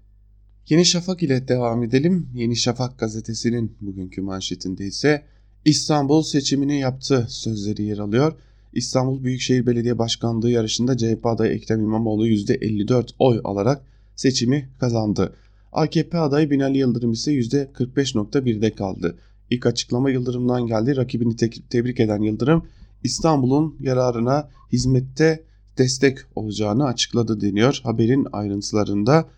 Yeni Şafak ile devam edelim. Yeni Şafak gazetesinin bugünkü manşetinde ise İstanbul seçimini yaptı sözleri yer alıyor. İstanbul Büyükşehir Belediye Başkanlığı yarışında CHP adayı Ekrem İmamoğlu %54 oy alarak seçimi kazandı. AKP adayı Binali Yıldırım ise %45.1'de kaldı. İlk açıklama Yıldırım'dan geldi. Rakibini te tebrik eden Yıldırım İstanbul'un yararına hizmette destek olacağını açıkladı deniyor haberin ayrıntılarında.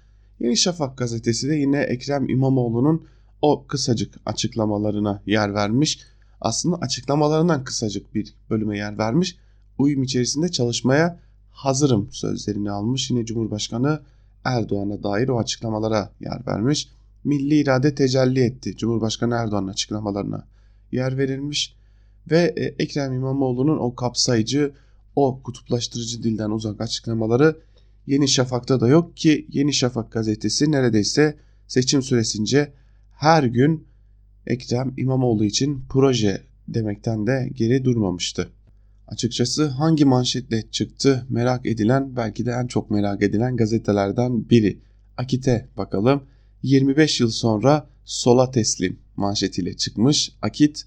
Yeni Şafak gazetesi de yine Ekrem İmamoğlu'nun o kısacık açıklamalarına yer vermiş. Aslında açıklamalarından kısacık bir bölüme yer vermiş. Uyum içerisinde çalışmaya hazırım sözlerini almış. Yine Cumhurbaşkanı Erdoğan'a dair o açıklamalara yer vermiş. Milli irade tecelli etti. Cumhurbaşkanı Erdoğan'ın açıklamalarına yer verilmiş. Ve e, Ekrem İmamoğlu'nun o kapsayıcı, o kutuplaştırıcı dilden uzak açıklamaları Yeni Şafak'ta da yok ki Yeni Şafak gazetesi neredeyse seçim süresince her gün Ekrem İmamoğlu için proje demekten de geri durmamıştı. Açıkçası hangi manşetle çıktı merak edilen belki de en çok merak edilen gazetelerden biri. Akit'e bakalım. 25 yıl sonra sola teslim manşetiyle çıkmış Akit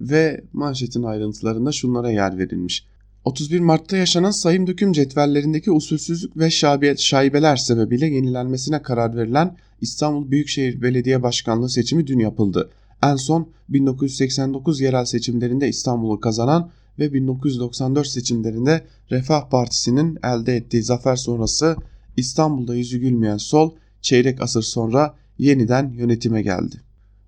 ve manşetin ayrıntılarında şunlara yer verilmiş. 31 Mart'ta yaşanan sayım döküm cetvellerindeki usulsüzlük ve şaibeler sebebiyle yenilenmesine karar verilen İstanbul Büyükşehir Belediye Başkanlığı seçimi dün yapıldı. En son 1989 yerel seçimlerinde İstanbul'u kazanan ve 1994 seçimlerinde Refah Partisi'nin elde ettiği zafer sonrası İstanbul'da yüzü gülmeyen sol çeyrek asır sonra yeniden yönetime geldi.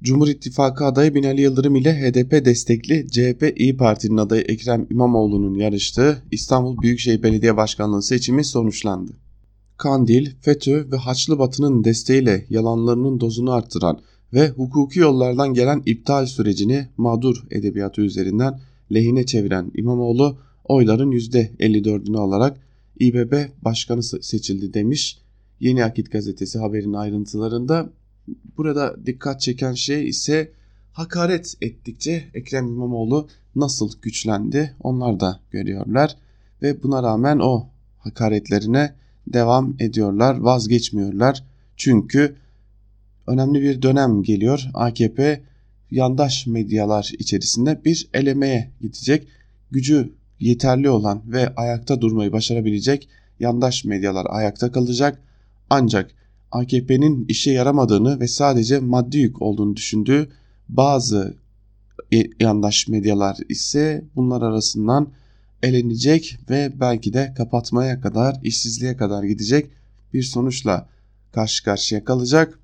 Cumhur İttifakı adayı Binali Yıldırım ile HDP destekli CHP İyi Parti'nin adayı Ekrem İmamoğlu'nun yarıştığı İstanbul Büyükşehir Belediye Başkanlığı seçimi sonuçlandı. Kandil, FETÖ ve Haçlı Batı'nın desteğiyle yalanlarının dozunu arttıran ve hukuki yollardan gelen iptal sürecini mağdur edebiyatı üzerinden lehine çeviren İmamoğlu oyların %54'ünü alarak İBB başkanı seçildi demiş. Yeni Akit gazetesi haberin ayrıntılarında burada dikkat çeken şey ise hakaret ettikçe Ekrem İmamoğlu nasıl güçlendi onlar da görüyorlar. Ve buna rağmen o hakaretlerine devam ediyorlar vazgeçmiyorlar. Çünkü önemli bir dönem geliyor. AKP yandaş medyalar içerisinde bir elemeye gidecek. Gücü yeterli olan ve ayakta durmayı başarabilecek yandaş medyalar ayakta kalacak. Ancak AKP'nin işe yaramadığını ve sadece maddi yük olduğunu düşündüğü bazı yandaş medyalar ise bunlar arasından elenecek ve belki de kapatmaya kadar, işsizliğe kadar gidecek bir sonuçla karşı karşıya kalacak.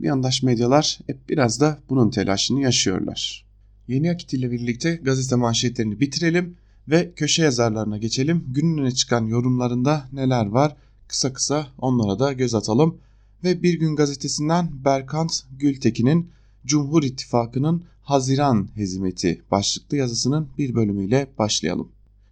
Yandaş medyalar hep biraz da bunun telaşını yaşıyorlar. Yeni Akit ile birlikte gazete manşetlerini bitirelim ve köşe yazarlarına geçelim. Günün çıkan yorumlarında neler var? Kısa kısa onlara da göz atalım ve Bir Gün gazetesinden Berkant Gültekin'in Cumhur İttifakı'nın Haziran hezimeti başlıklı yazısının bir bölümüyle başlayalım.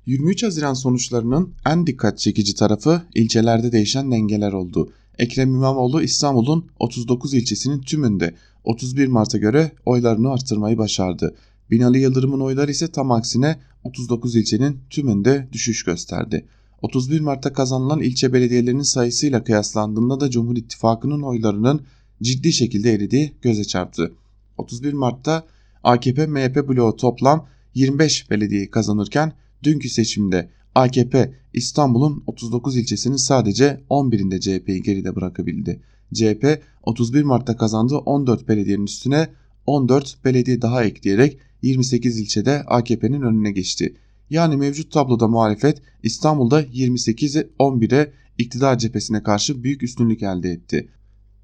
23 Haziran sonuçlarının en dikkat çekici tarafı ilçelerde değişen dengeler oldu. Ekrem İmamoğlu İstanbul'un 39 ilçesinin tümünde 31 Mart'a göre oylarını arttırmayı başardı. Binali Yıldırım'ın oyları ise tam aksine 39 ilçenin tümünde düşüş gösterdi. 31 Mart'ta kazanılan ilçe belediyelerinin sayısıyla kıyaslandığında da Cumhur İttifakı'nın oylarının ciddi şekilde eridiği göze çarptı. 31 Mart'ta AKP MHP bloğu toplam 25 belediyeyi kazanırken dünkü seçimde AKP İstanbul'un 39 ilçesinin sadece 11'inde CHP'yi geride bırakabildi. CHP 31 Mart'ta kazandığı 14 belediyenin üstüne 14 belediye daha ekleyerek 28 ilçede AKP'nin önüne geçti. Yani mevcut tabloda muhalefet İstanbul'da 28'e 11'e iktidar cephesine karşı büyük üstünlük elde etti.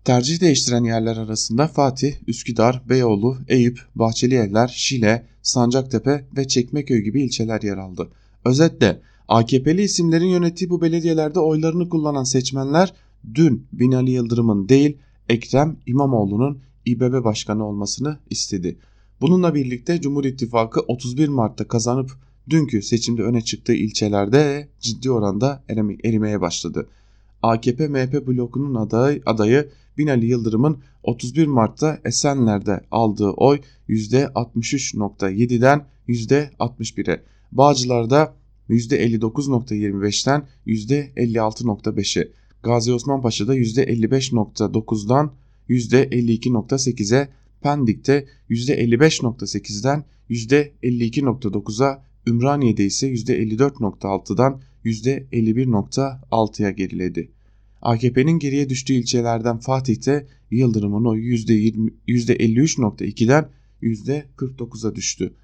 Tercih değiştiren yerler arasında Fatih, Üsküdar, Beyoğlu, Eyüp, Bahçelievler, Şile, Sancaktepe ve Çekmeköy gibi ilçeler yer aldı. Özetle AKP'li isimlerin yönettiği bu belediyelerde oylarını kullanan seçmenler dün Binali Yıldırım'ın değil Ekrem İmamoğlu'nun İBB başkanı olmasını istedi. Bununla birlikte Cumhur İttifakı 31 Mart'ta kazanıp dünkü seçimde öne çıktığı ilçelerde ciddi oranda erimeye başladı. AKP MHP blokunun adayı, adayı Binali Yıldırım'ın 31 Mart'ta Esenler'de aldığı oy %63.7'den %61'e, Bağcılar'da %59.25'ten %56.5'e, Gazi Osman Paşa'da %55.9'dan %52.8'e, Pendik'te %55.8'den %52.9'a, Ümraniye'de ise %54.6'dan %51.6'ya geriledi. AKP'nin geriye düştüğü ilçelerden Fatih'te Yıldırım'ın oyu %53.2'den %49'a düştü.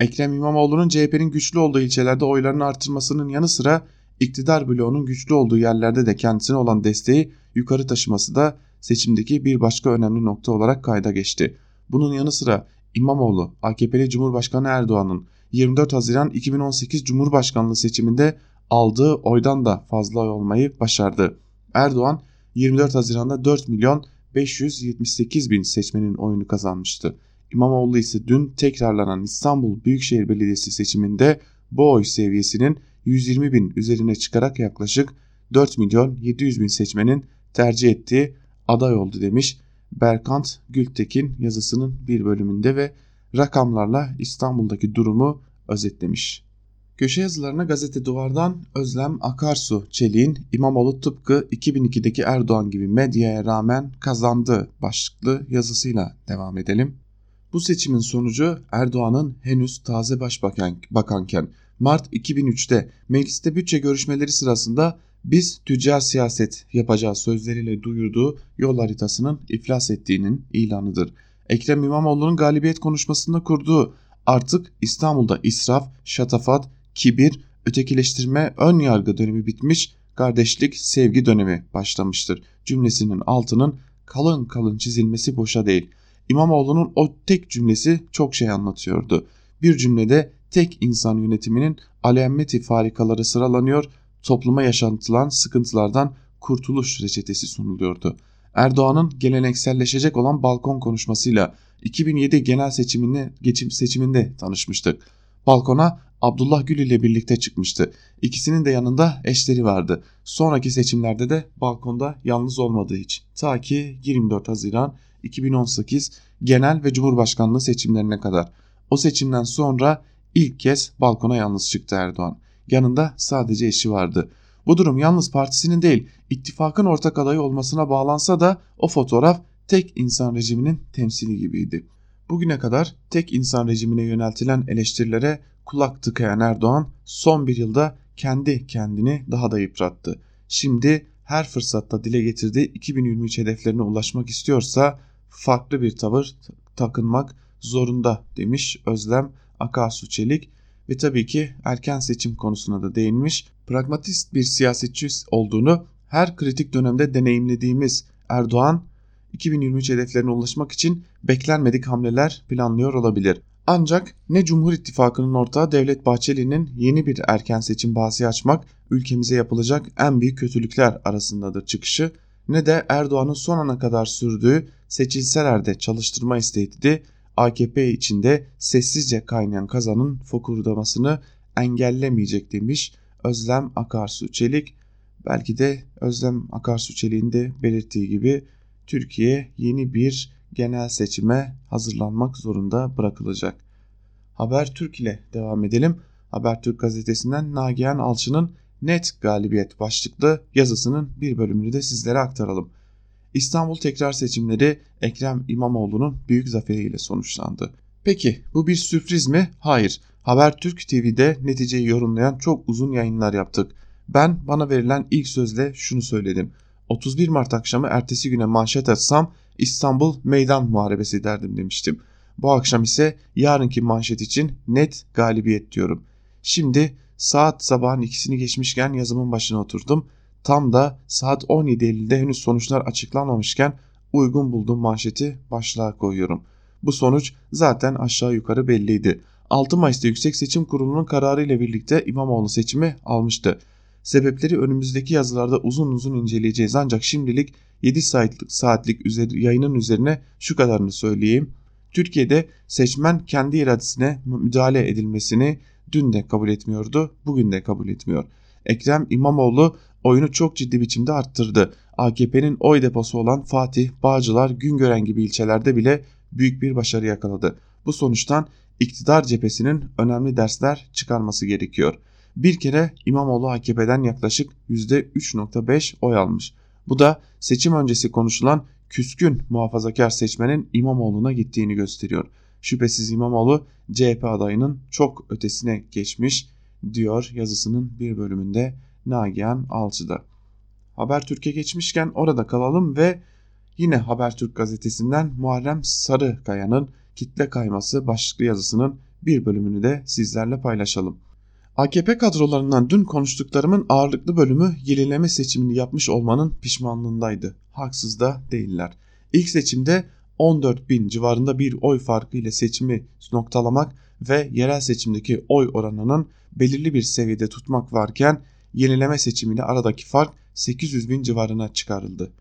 Ekrem İmamoğlu'nun CHP'nin güçlü olduğu ilçelerde oylarını artırmasının yanı sıra iktidar bloğunun güçlü olduğu yerlerde de kendisine olan desteği yukarı taşıması da seçimdeki bir başka önemli nokta olarak kayda geçti. Bunun yanı sıra İmamoğlu, AKP'li Cumhurbaşkanı Erdoğan'ın 24 Haziran 2018 Cumhurbaşkanlığı seçiminde aldığı oydan da fazla oy olmayı başardı. Erdoğan 24 Haziran'da 4 milyon 578 bin seçmenin oyunu kazanmıştı. İmamoğlu ise dün tekrarlanan İstanbul Büyükşehir Belediyesi seçiminde bu oy seviyesinin 120 bin üzerine çıkarak yaklaşık 4 milyon 700 bin seçmenin tercih ettiği aday oldu demiş Berkant Gültekin yazısının bir bölümünde ve rakamlarla İstanbul'daki durumu özetlemiş. Köşe yazılarına gazete duvardan Özlem Akarsu Çelik'in İmamoğlu tıpkı 2002'deki Erdoğan gibi medyaya rağmen kazandı başlıklı yazısıyla devam edelim. Bu seçimin sonucu Erdoğan'ın henüz taze başbakan bakanken Mart 2003'te mecliste bütçe görüşmeleri sırasında biz tüccar siyaset yapacağı sözleriyle duyurduğu yol haritasının iflas ettiğinin ilanıdır. Ekrem İmamoğlu'nun galibiyet konuşmasında kurduğu artık İstanbul'da israf, şatafat, kibir, ötekileştirme, ön yargı dönemi bitmiş, kardeşlik, sevgi dönemi başlamıştır. Cümlesinin altının kalın kalın çizilmesi boşa değil. İmamoğlu'nun o tek cümlesi çok şey anlatıyordu. Bir cümlede tek insan yönetiminin alemmeti farikaları sıralanıyor, topluma yaşantılan sıkıntılardan kurtuluş reçetesi sunuluyordu. Erdoğan'ın gelenekselleşecek olan balkon konuşmasıyla 2007 genel seçiminde, geçim seçiminde tanışmıştık. Balkona Abdullah Gül ile birlikte çıkmıştı. İkisinin de yanında eşleri vardı. Sonraki seçimlerde de balkonda yalnız olmadığı hiç. Ta ki 24 Haziran 2018 genel ve cumhurbaşkanlığı seçimlerine kadar. O seçimden sonra ilk kez balkona yalnız çıktı Erdoğan. Yanında sadece eşi vardı. Bu durum yalnız partisinin değil ittifakın ortak adayı olmasına bağlansa da o fotoğraf tek insan rejiminin temsili gibiydi. Bugüne kadar tek insan rejimine yöneltilen eleştirilere kulak tıkayan Erdoğan son bir yılda kendi kendini daha da yıprattı. Şimdi her fırsatta dile getirdiği 2023 hedeflerine ulaşmak istiyorsa farklı bir tavır takınmak zorunda demiş Özlem Akarsu Çelik ve tabii ki erken seçim konusuna da değinmiş. Pragmatist bir siyasetçi olduğunu her kritik dönemde deneyimlediğimiz Erdoğan 2023 hedeflerine ulaşmak için beklenmedik hamleler planlıyor olabilir. Ancak ne Cumhur İttifakı'nın ortağı Devlet Bahçeli'nin yeni bir erken seçim bahsi açmak ülkemize yapılacak en büyük kötülükler arasındadır çıkışı ne de Erdoğan'ın son ana kadar sürdüğü seçilseler de çalıştırma isteği AKP içinde sessizce kaynayan kazanın fokurdamasını engellemeyecek demiş Özlem Akarsu Çelik. Belki de Özlem Akarsu Çelik'in de belirttiği gibi Türkiye yeni bir genel seçime hazırlanmak zorunda bırakılacak. Habertürk ile devam edelim. Habertürk gazetesinden Nagihan Alçı'nın net galibiyet başlıklı yazısının bir bölümünü de sizlere aktaralım. İstanbul tekrar seçimleri Ekrem İmamoğlu'nun büyük zaferiyle sonuçlandı. Peki bu bir sürpriz mi? Hayır. Habertürk TV'de neticeyi yorumlayan çok uzun yayınlar yaptık. Ben bana verilen ilk sözle şunu söyledim. 31 Mart akşamı ertesi güne manşet atsam İstanbul meydan muharebesi derdim demiştim. Bu akşam ise yarınki manşet için net galibiyet diyorum. Şimdi saat sabahın ikisini geçmişken yazımın başına oturdum. Tam da saat 17.50'de henüz sonuçlar açıklanmamışken uygun bulduğum manşeti başlığa koyuyorum. Bu sonuç zaten aşağı yukarı belliydi. 6 Mayıs'ta Yüksek Seçim Kurulu'nun kararı ile birlikte İmamoğlu seçimi almıştı. Sebepleri önümüzdeki yazılarda uzun uzun inceleyeceğiz ancak şimdilik 7 saatlik, üzeri, yayının üzerine şu kadarını söyleyeyim. Türkiye'de seçmen kendi iradesine müdahale edilmesini dün de kabul etmiyordu, bugün de kabul etmiyor. Ekrem İmamoğlu oyunu çok ciddi biçimde arttırdı. AKP'nin oy deposu olan Fatih, Bağcılar, Güngören gibi ilçelerde bile büyük bir başarı yakaladı. Bu sonuçtan iktidar cephesinin önemli dersler çıkarması gerekiyor. Bir kere İmamoğlu AKP'den yaklaşık %3.5 oy almış. Bu da seçim öncesi konuşulan küskün muhafazakar seçmenin İmamoğlu'na gittiğini gösteriyor. Şüphesiz İmamoğlu CHP adayının çok ötesine geçmiş diyor yazısının bir bölümünde Nagihan Alçı'da. Habertürk'e geçmişken orada kalalım ve yine Habertürk gazetesinden Muharrem Sarıkaya'nın kitle kayması başlıklı yazısının bir bölümünü de sizlerle paylaşalım. AKP kadrolarından dün konuştuklarımın ağırlıklı bölümü yenileme seçimini yapmış olmanın pişmanlığındaydı. Haksız da değiller. İlk seçimde 14 bin civarında bir oy farkı ile seçimi noktalamak ve yerel seçimdeki oy oranının belirli bir seviyede tutmak varken yenileme seçimiyle aradaki fark 800 bin civarına çıkarıldı.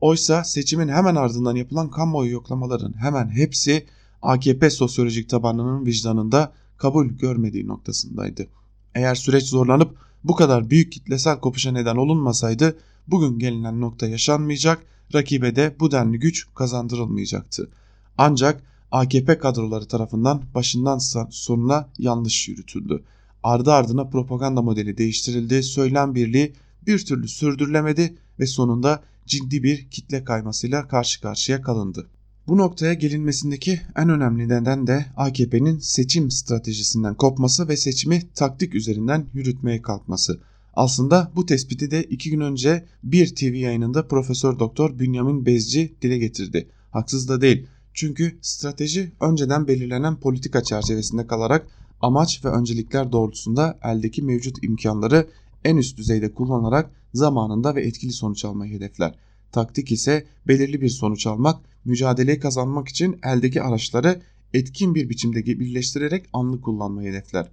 Oysa seçimin hemen ardından yapılan kamuoyu yoklamaların hemen hepsi AKP sosyolojik tabanının vicdanında kabul görmediği noktasındaydı. Eğer süreç zorlanıp bu kadar büyük kitlesel kopuşa neden olunmasaydı bugün gelinen nokta yaşanmayacak, rakibe de bu denli güç kazandırılmayacaktı. Ancak AKP kadroları tarafından başından sonuna yanlış yürütüldü. Ardı ardına propaganda modeli değiştirildi, söylem birliği bir türlü sürdürülemedi ve sonunda ciddi bir kitle kaymasıyla karşı karşıya kalındı. Bu noktaya gelinmesindeki en önemli neden de AKP'nin seçim stratejisinden kopması ve seçimi taktik üzerinden yürütmeye kalkması. Aslında bu tespiti de iki gün önce bir TV yayınında Profesör Doktor Bünyamin Bezci dile getirdi. Haksız da değil. Çünkü strateji önceden belirlenen politika çerçevesinde kalarak amaç ve öncelikler doğrultusunda eldeki mevcut imkanları en üst düzeyde kullanarak zamanında ve etkili sonuç almayı hedefler. Taktik ise belirli bir sonuç almak, mücadeleyi kazanmak için eldeki araçları etkin bir biçimde birleştirerek anlık kullanmayı hedefler.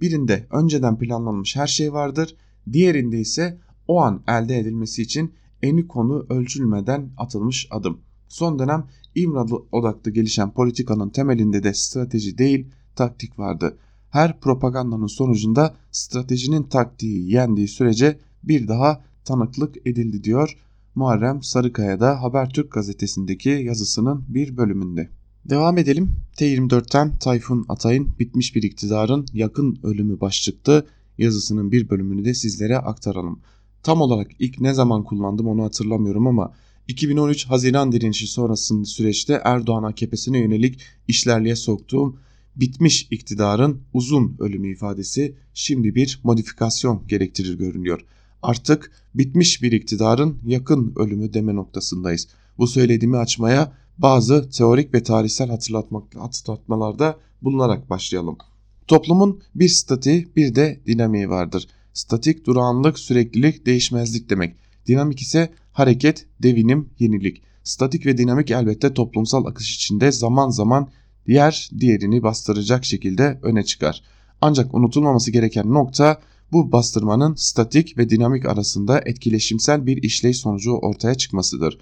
Birinde önceden planlanmış her şey vardır, diğerinde ise o an elde edilmesi için eni konu ölçülmeden atılmış adım. Son dönem İmralı odaklı gelişen politikanın temelinde de strateji değil taktik vardı. Her propagandanın sonucunda stratejinin taktiği yendiği sürece bir daha tanıklık edildi diyor Muharrem Sarıkaya'da Habertürk gazetesindeki yazısının bir bölümünde. Devam edelim. T24'ten Tayfun Atay'ın bitmiş bir iktidarın yakın ölümü başlıklı yazısının bir bölümünü de sizlere aktaralım. Tam olarak ilk ne zaman kullandım onu hatırlamıyorum ama 2013 Haziran direnişi sonrasında süreçte Erdoğan AKP'sine yönelik işlerliğe soktuğum bitmiş iktidarın uzun ölümü ifadesi şimdi bir modifikasyon gerektirir görünüyor. Artık bitmiş bir iktidarın yakın ölümü deme noktasındayız. Bu söylediğimi açmaya bazı teorik ve tarihsel hatırlatmalarda bulunarak başlayalım. Toplumun bir statiği bir de dinamiği vardır. Statik durağanlık, süreklilik, değişmezlik demek. Dinamik ise hareket, devinim, yenilik. Statik ve dinamik elbette toplumsal akış içinde zaman zaman diğer diğerini bastıracak şekilde öne çıkar. Ancak unutulmaması gereken nokta bu bastırmanın statik ve dinamik arasında etkileşimsel bir işleyiş sonucu ortaya çıkmasıdır.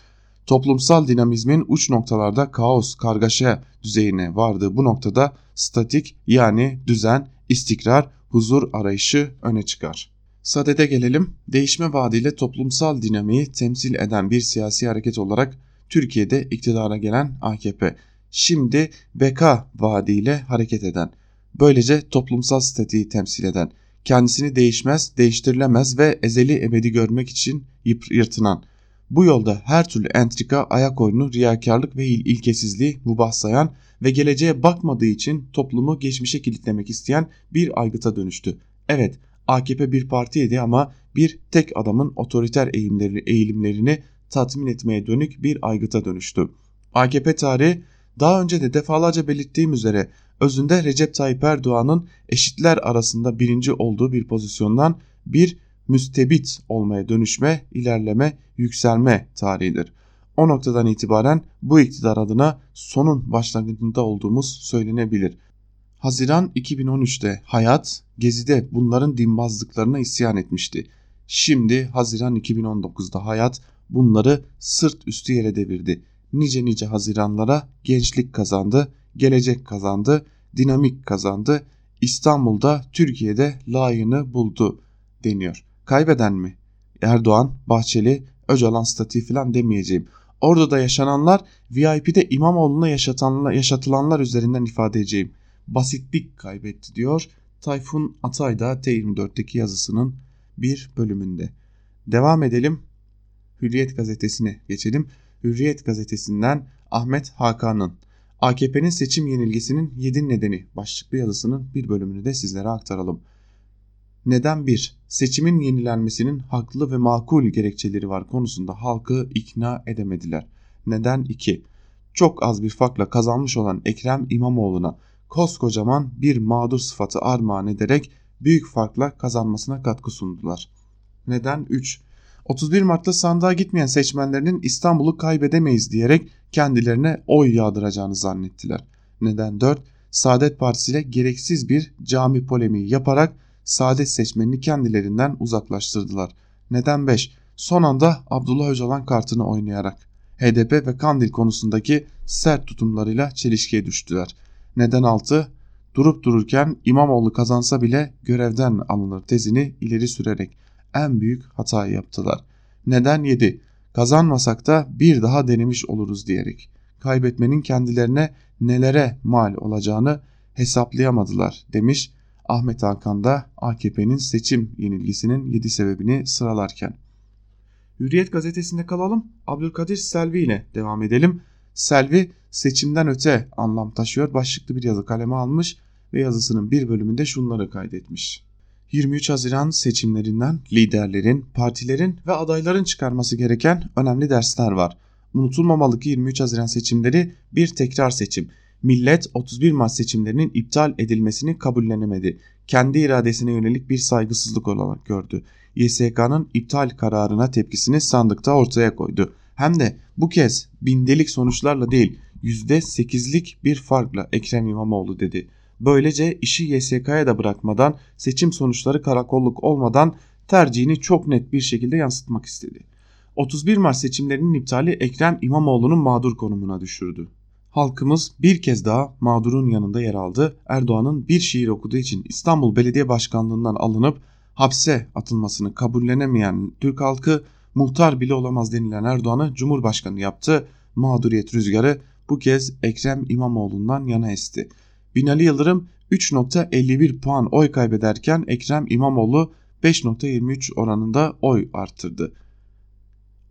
Toplumsal dinamizmin uç noktalarda kaos, kargaşa düzeyine vardığı bu noktada statik yani düzen, istikrar, huzur arayışı öne çıkar. Sadede gelelim. Değişme vaadiyle toplumsal dinamiği temsil eden bir siyasi hareket olarak Türkiye'de iktidara gelen AKP. Şimdi beka vaadiyle hareket eden. Böylece toplumsal statiği temsil eden. Kendisini değişmez, değiştirilemez ve ezeli ebedi görmek için yırtınan. Bu yolda her türlü entrika, ayak oyunu, riyakarlık ve il ilkesizliği mubah sayan ve geleceğe bakmadığı için toplumu geçmişe kilitlemek isteyen bir aygıta dönüştü. Evet AKP bir partiydi ama bir tek adamın otoriter eğilimleri, eğilimlerini tatmin etmeye dönük bir aygıta dönüştü. AKP tarihi daha önce de defalarca belirttiğim üzere özünde Recep Tayyip Erdoğan'ın eşitler arasında birinci olduğu bir pozisyondan bir müstebit olmaya dönüşme, ilerleme, yükselme tarihidir. O noktadan itibaren bu iktidar adına sonun başlangıcında olduğumuz söylenebilir. Haziran 2013'te hayat Gezi'de bunların dinbazlıklarına isyan etmişti. Şimdi Haziran 2019'da hayat bunları sırt üstü yere devirdi. Nice nice Haziranlara gençlik kazandı, gelecek kazandı, dinamik kazandı. İstanbul'da Türkiye'de layığını buldu deniyor. Kaybeden mi? Erdoğan, Bahçeli, Öcalan statiği falan demeyeceğim. Orada da yaşananlar VIP'de İmamoğlu'na yaşatılanlar üzerinden ifade edeceğim basitlik kaybetti diyor Tayfun Atay da T24'teki yazısının bir bölümünde. Devam edelim Hürriyet gazetesine geçelim. Hürriyet gazetesinden Ahmet Hakan'ın AKP'nin seçim yenilgisinin 7 nedeni başlıklı yazısının bir bölümünü de sizlere aktaralım. Neden 1. Seçimin yenilenmesinin haklı ve makul gerekçeleri var konusunda halkı ikna edemediler. Neden 2. Çok az bir farkla kazanmış olan Ekrem İmamoğlu'na koskocaman bir mağdur sıfatı armağan ederek büyük farkla kazanmasına katkı sundular. Neden 3. 31 Mart'ta sandığa gitmeyen seçmenlerinin İstanbul'u kaybedemeyiz diyerek kendilerine oy yağdıracağını zannettiler. Neden 4. Saadet Partisi ile gereksiz bir cami polemiği yaparak Saadet seçmenini kendilerinden uzaklaştırdılar. Neden 5. Son anda Abdullah Öcalan kartını oynayarak HDP ve Kandil konusundaki sert tutumlarıyla çelişkiye düştüler. Neden 6? Durup dururken İmamoğlu kazansa bile görevden alınır tezini ileri sürerek en büyük hatayı yaptılar. Neden 7? Kazanmasak da bir daha denemiş oluruz diyerek. Kaybetmenin kendilerine nelere mal olacağını hesaplayamadılar demiş Ahmet Hakan da AKP'nin seçim yenilgisinin 7 sebebini sıralarken. Hürriyet gazetesinde kalalım. Abdülkadir Selvi ile devam edelim. Selvi seçimden öte anlam taşıyor başlıklı bir yazı kaleme almış ve yazısının bir bölümünde şunları kaydetmiş. 23 Haziran seçimlerinden liderlerin, partilerin ve adayların çıkarması gereken önemli dersler var. Unutulmamalı ki 23 Haziran seçimleri bir tekrar seçim. Millet 31 Mart seçimlerinin iptal edilmesini kabullenemedi. Kendi iradesine yönelik bir saygısızlık olarak gördü. YSK'nın iptal kararına tepkisini sandıkta ortaya koydu Hem de bu kez bindelik sonuçlarla değil %8'lik bir farkla Ekrem İmamoğlu dedi. Böylece işi YSK'ya da bırakmadan seçim sonuçları karakolluk olmadan tercihini çok net bir şekilde yansıtmak istedi. 31 Mart seçimlerinin iptali Ekrem İmamoğlu'nun mağdur konumuna düşürdü. Halkımız bir kez daha mağdurun yanında yer aldı. Erdoğan'ın bir şiir okuduğu için İstanbul Belediye Başkanlığından alınıp hapse atılmasını kabullenemeyen Türk halkı muhtar bile olamaz denilen Erdoğan'ı Cumhurbaşkanı yaptı. Mağduriyet rüzgarı bu kez Ekrem İmamoğlu'ndan yana esti. Binali Yıldırım 3.51 puan oy kaybederken Ekrem İmamoğlu 5.23 oranında oy arttırdı.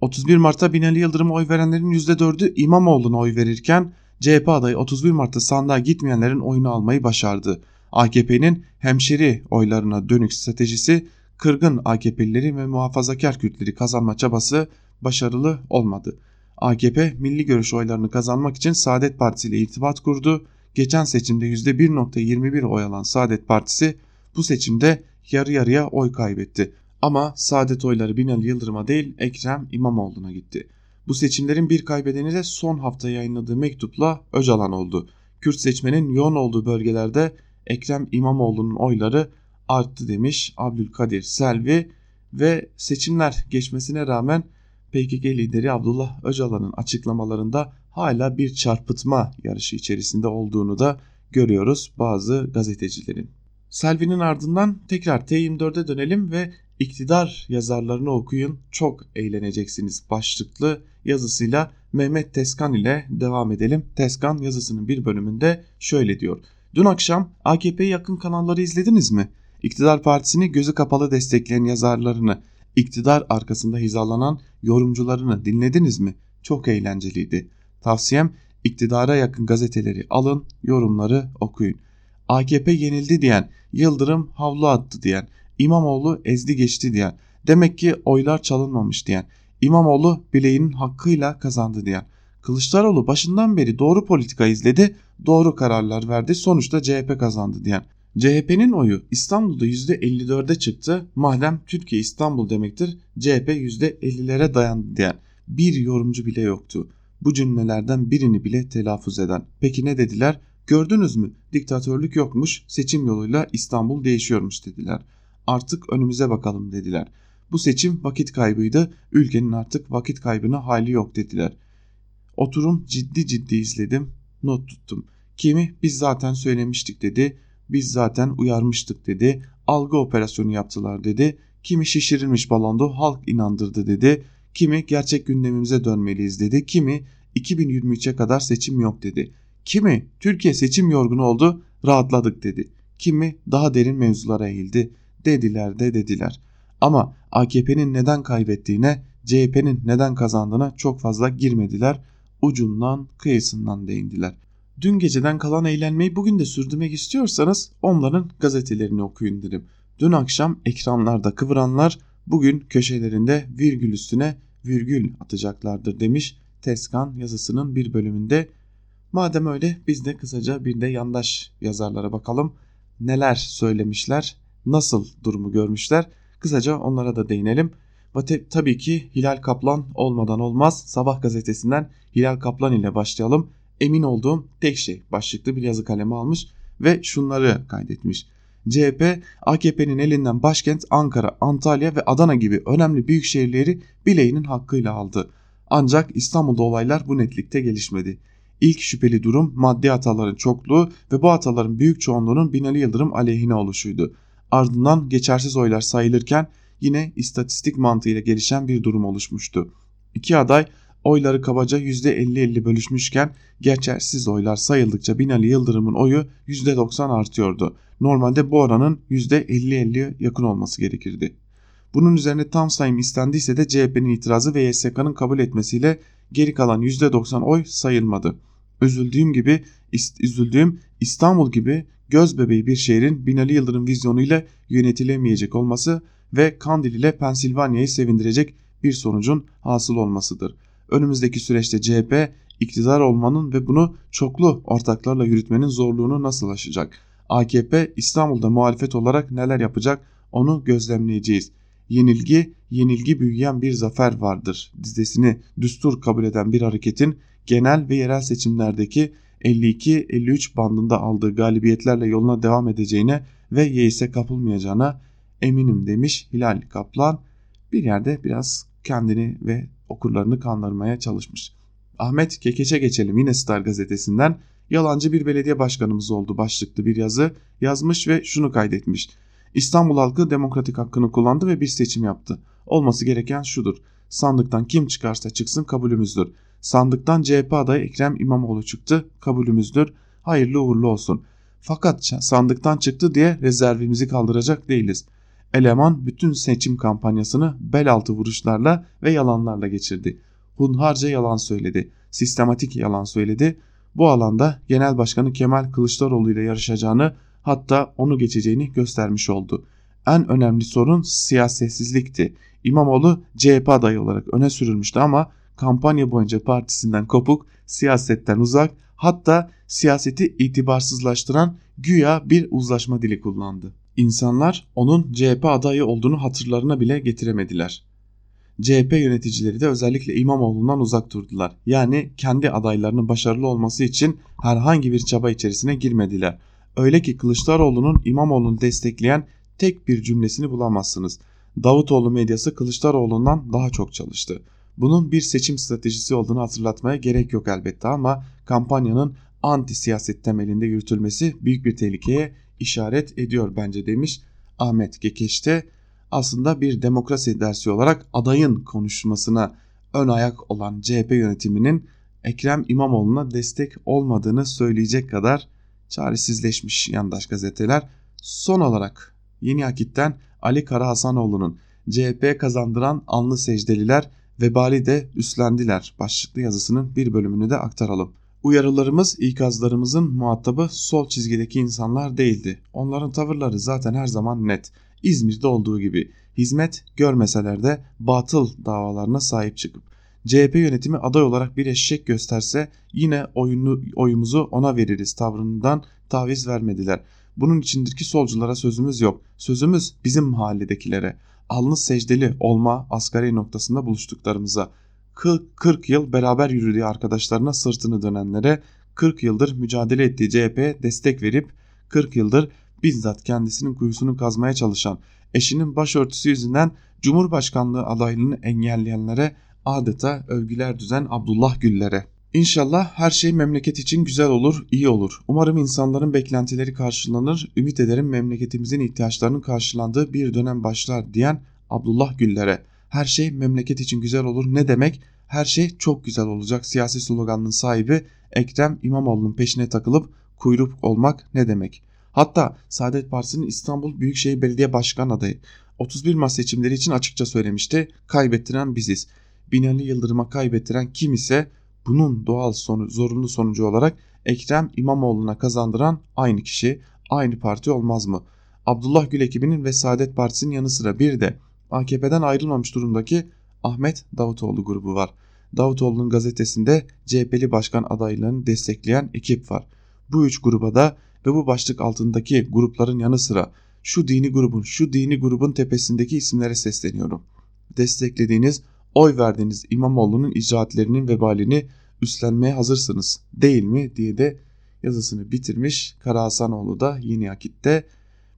31 Mart'ta Binali Yıldırım'a oy verenlerin %4'ü İmamoğlu'na oy verirken CHP adayı 31 Mart'ta sandığa gitmeyenlerin oyunu almayı başardı. AKP'nin hemşeri oylarına dönük stratejisi kırgın AKP'lileri ve muhafazakar Kürtleri kazanma çabası başarılı olmadı. AKP milli görüş oylarını kazanmak için Saadet Partisi ile irtibat kurdu. Geçen seçimde %1.21 oy alan Saadet Partisi bu seçimde yarı yarıya oy kaybetti. Ama Saadet oyları Binali Yıldırım'a değil Ekrem İmamoğlu'na gitti. Bu seçimlerin bir kaybedeni de son hafta yayınladığı mektupla Öcalan oldu. Kürt seçmenin yoğun olduğu bölgelerde Ekrem İmamoğlu'nun oyları arttı demiş Abdülkadir Selvi ve seçimler geçmesine rağmen PKK lideri Abdullah Öcalan'ın açıklamalarında hala bir çarpıtma yarışı içerisinde olduğunu da görüyoruz bazı gazetecilerin. Selvi'nin ardından tekrar T24'e dönelim ve iktidar yazarlarını okuyun çok eğleneceksiniz başlıklı yazısıyla Mehmet Teskan ile devam edelim. Teskan yazısının bir bölümünde şöyle diyor. Dün akşam AKP'ye yakın kanalları izlediniz mi? İktidar partisini gözü kapalı destekleyen yazarlarını, iktidar arkasında hizalanan yorumcularını dinlediniz mi? Çok eğlenceliydi. Tavsiyem iktidara yakın gazeteleri alın, yorumları okuyun. AKP yenildi diyen, Yıldırım havlu attı diyen, İmamoğlu ezdi geçti diyen, demek ki oylar çalınmamış diyen, İmamoğlu bileğinin hakkıyla kazandı diyen, Kılıçdaroğlu başından beri doğru politika izledi, doğru kararlar verdi, sonuçta CHP kazandı diyen, CHP'nin oyu İstanbul'da %54'e çıktı. Madem Türkiye İstanbul demektir CHP %50'lere dayandı diyen bir yorumcu bile yoktu. Bu cümlelerden birini bile telaffuz eden. Peki ne dediler? Gördünüz mü? Diktatörlük yokmuş, seçim yoluyla İstanbul değişiyormuş dediler. Artık önümüze bakalım dediler. Bu seçim vakit kaybıydı, ülkenin artık vakit kaybına hali yok dediler. Oturum ciddi ciddi izledim, not tuttum. Kimi biz zaten söylemiştik dedi, biz zaten uyarmıştık dedi. Algı operasyonu yaptılar dedi. Kimi şişirilmiş balondu halk inandırdı dedi. Kimi gerçek gündemimize dönmeliyiz dedi. Kimi 2023'e kadar seçim yok dedi. Kimi Türkiye seçim yorgunu oldu rahatladık dedi. Kimi daha derin mevzulara eğildi dediler de dediler. Ama AKP'nin neden kaybettiğine CHP'nin neden kazandığına çok fazla girmediler. Ucundan kıyısından değindiler. Dün geceden kalan eğlenmeyi bugün de sürdürmek istiyorsanız onların gazetelerini okuyun derim. Dün akşam ekranlarda kıvıranlar bugün köşelerinde virgül üstüne virgül atacaklardır demiş Teskan yazısının bir bölümünde. Madem öyle biz de kısaca bir de yandaş yazarlara bakalım. Neler söylemişler, nasıl durumu görmüşler. Kısaca onlara da değinelim. Ve tabii ki Hilal Kaplan olmadan olmaz. Sabah gazetesinden Hilal Kaplan ile başlayalım emin olduğum tek şey başlıklı bir yazı kalemi almış ve şunları kaydetmiş. CHP AKP'nin elinden başkent Ankara, Antalya ve Adana gibi önemli büyük şehirleri bileğinin hakkıyla aldı. Ancak İstanbul'da olaylar bu netlikte gelişmedi. İlk şüpheli durum maddi hataların çokluğu ve bu hataların büyük çoğunluğunun Binali Yıldırım aleyhine oluşuydu. Ardından geçersiz oylar sayılırken yine istatistik mantığıyla gelişen bir durum oluşmuştu. İki aday oyları kabaca %50-50 bölüşmüşken geçersiz oylar sayıldıkça Binali Yıldırım'ın oyu %90 artıyordu. Normalde bu oranın %50-50'ye yakın olması gerekirdi. Bunun üzerine tam sayım istendiyse de CHP'nin itirazı ve YSK'nın kabul etmesiyle geri kalan %90 oy sayılmadı. Üzüldüğüm gibi üzüldüğüm İstanbul gibi göz bebeği bir şehrin Binali Yıldırım vizyonuyla yönetilemeyecek olması ve Kandil ile Pensilvanya'yı sevindirecek bir sonucun hasıl olmasıdır. Önümüzdeki süreçte CHP iktidar olmanın ve bunu çoklu ortaklarla yürütmenin zorluğunu nasıl aşacak? AKP İstanbul'da muhalefet olarak neler yapacak onu gözlemleyeceğiz. Yenilgi, yenilgi büyüyen bir zafer vardır. Dizesini düstur kabul eden bir hareketin genel ve yerel seçimlerdeki 52-53 bandında aldığı galibiyetlerle yoluna devam edeceğine ve yeise kapılmayacağına eminim demiş Hilal Kaplan. Bir yerde biraz kendini ve okurlarını kandırmaya çalışmış. Ahmet Kekeç'e geçelim yine Star gazetesinden. Yalancı bir belediye başkanımız oldu başlıklı bir yazı yazmış ve şunu kaydetmiş. İstanbul halkı demokratik hakkını kullandı ve bir seçim yaptı. Olması gereken şudur. Sandıktan kim çıkarsa çıksın kabulümüzdür. Sandıktan CHP adayı Ekrem İmamoğlu çıktı. Kabulümüzdür. Hayırlı uğurlu olsun. Fakat sandıktan çıktı diye rezervimizi kaldıracak değiliz. Eleman bütün seçim kampanyasını bel altı vuruşlarla ve yalanlarla geçirdi. Hunharca yalan söyledi. Sistematik yalan söyledi. Bu alanda Genel Başkanı Kemal Kılıçdaroğlu ile yarışacağını hatta onu geçeceğini göstermiş oldu. En önemli sorun siyasetsizlikti. İmamoğlu CHP adayı olarak öne sürülmüştü ama kampanya boyunca partisinden kopuk, siyasetten uzak hatta siyaseti itibarsızlaştıran güya bir uzlaşma dili kullandı. İnsanlar onun CHP adayı olduğunu hatırlarına bile getiremediler. CHP yöneticileri de özellikle İmamoğlu'ndan uzak durdular. Yani kendi adaylarının başarılı olması için herhangi bir çaba içerisine girmediler. Öyle ki Kılıçdaroğlu'nun İmamoğlu'nu destekleyen tek bir cümlesini bulamazsınız. Davutoğlu medyası Kılıçdaroğlu'ndan daha çok çalıştı. Bunun bir seçim stratejisi olduğunu hatırlatmaya gerek yok elbette ama kampanyanın anti siyaset temelinde yürütülmesi büyük bir tehlikeye işaret ediyor bence demiş Ahmet Gekeş'te. Aslında bir demokrasi dersi olarak adayın konuşmasına ön ayak olan CHP yönetiminin Ekrem İmamoğlu'na destek olmadığını söyleyecek kadar çaresizleşmiş yandaş gazeteler. Son olarak Yeni Akit'ten Ali Kara Hasanoğlu'nun CHP kazandıran anlı secdeliler vebali de üstlendiler başlıklı yazısının bir bölümünü de aktaralım. Uyarılarımız, ikazlarımızın muhatabı sol çizgideki insanlar değildi. Onların tavırları zaten her zaman net. İzmir'de olduğu gibi hizmet görmeseler de batıl davalarına sahip çıkıp CHP yönetimi aday olarak bir eşek gösterse yine oyunu, oyumuzu ona veririz tavrından taviz vermediler. Bunun içindir ki solculara sözümüz yok. Sözümüz bizim mahalledekilere. Alnı secdeli olma asgari noktasında buluştuklarımıza. 40, 40 yıl beraber yürüdüğü arkadaşlarına sırtını dönenlere 40 yıldır mücadele ettiği CHP'ye destek verip 40 yıldır bizzat kendisinin kuyusunu kazmaya çalışan eşinin başörtüsü yüzünden Cumhurbaşkanlığı adaylığını engelleyenlere adeta övgüler düzen Abdullah Güller'e. İnşallah her şey memleket için güzel olur, iyi olur. Umarım insanların beklentileri karşılanır, ümit ederim memleketimizin ihtiyaçlarının karşılandığı bir dönem başlar diyen Abdullah Güller'e. Her şey memleket için güzel olur ne demek? Her şey çok güzel olacak siyasi sloganının sahibi Ekrem İmamoğlu'nun peşine takılıp kuyruk olmak ne demek? Hatta Saadet Partisi'nin İstanbul Büyükşehir Belediye Başkan adayı 31 Mart seçimleri için açıkça söylemişti. Kaybettiren biziz. Binali Yıldırım'a kaybettiren kim ise bunun doğal sonu, zorunlu sonucu olarak Ekrem İmamoğlu'na kazandıran aynı kişi, aynı parti olmaz mı? Abdullah Gül ekibinin ve Saadet Partisi'nin yanı sıra bir de AKP'den ayrılmamış durumdaki Ahmet Davutoğlu grubu var. Davutoğlu'nun gazetesinde CHP'li başkan adaylığını destekleyen ekip var. Bu üç gruba da ve bu başlık altındaki grupların yanı sıra şu dini grubun, şu dini grubun tepesindeki isimlere sesleniyorum. Desteklediğiniz, oy verdiğiniz İmamoğlu'nun icraatlerinin vebalini üstlenmeye hazırsınız değil mi diye de yazısını bitirmiş Kara Hasanoğlu da Yeni Akit'te.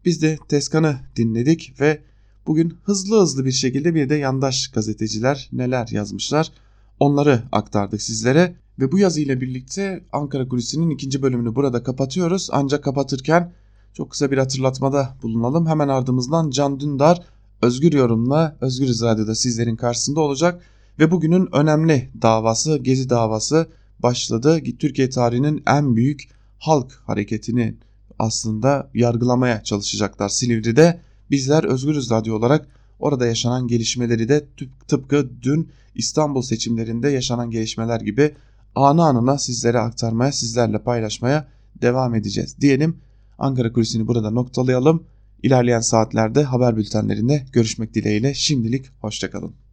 Biz de Teskan'ı dinledik ve bugün hızlı hızlı bir şekilde bir de yandaş gazeteciler neler yazmışlar onları aktardık sizlere. Ve bu yazıyla birlikte Ankara Kulisi'nin ikinci bölümünü burada kapatıyoruz. Ancak kapatırken çok kısa bir hatırlatmada bulunalım. Hemen ardımızdan Can Dündar Özgür Yorum'la Özgür Radyo'da sizlerin karşısında olacak. Ve bugünün önemli davası Gezi davası başladı. Türkiye tarihinin en büyük halk hareketini aslında yargılamaya çalışacaklar Silivri'de. Bizler Özgürüz Radyo olarak orada yaşanan gelişmeleri de tıpkı dün İstanbul seçimlerinde yaşanan gelişmeler gibi anı anına sizlere aktarmaya, sizlerle paylaşmaya devam edeceğiz. Diyelim Ankara Kulisi'ni burada noktalayalım. İlerleyen saatlerde haber bültenlerinde görüşmek dileğiyle şimdilik hoşçakalın.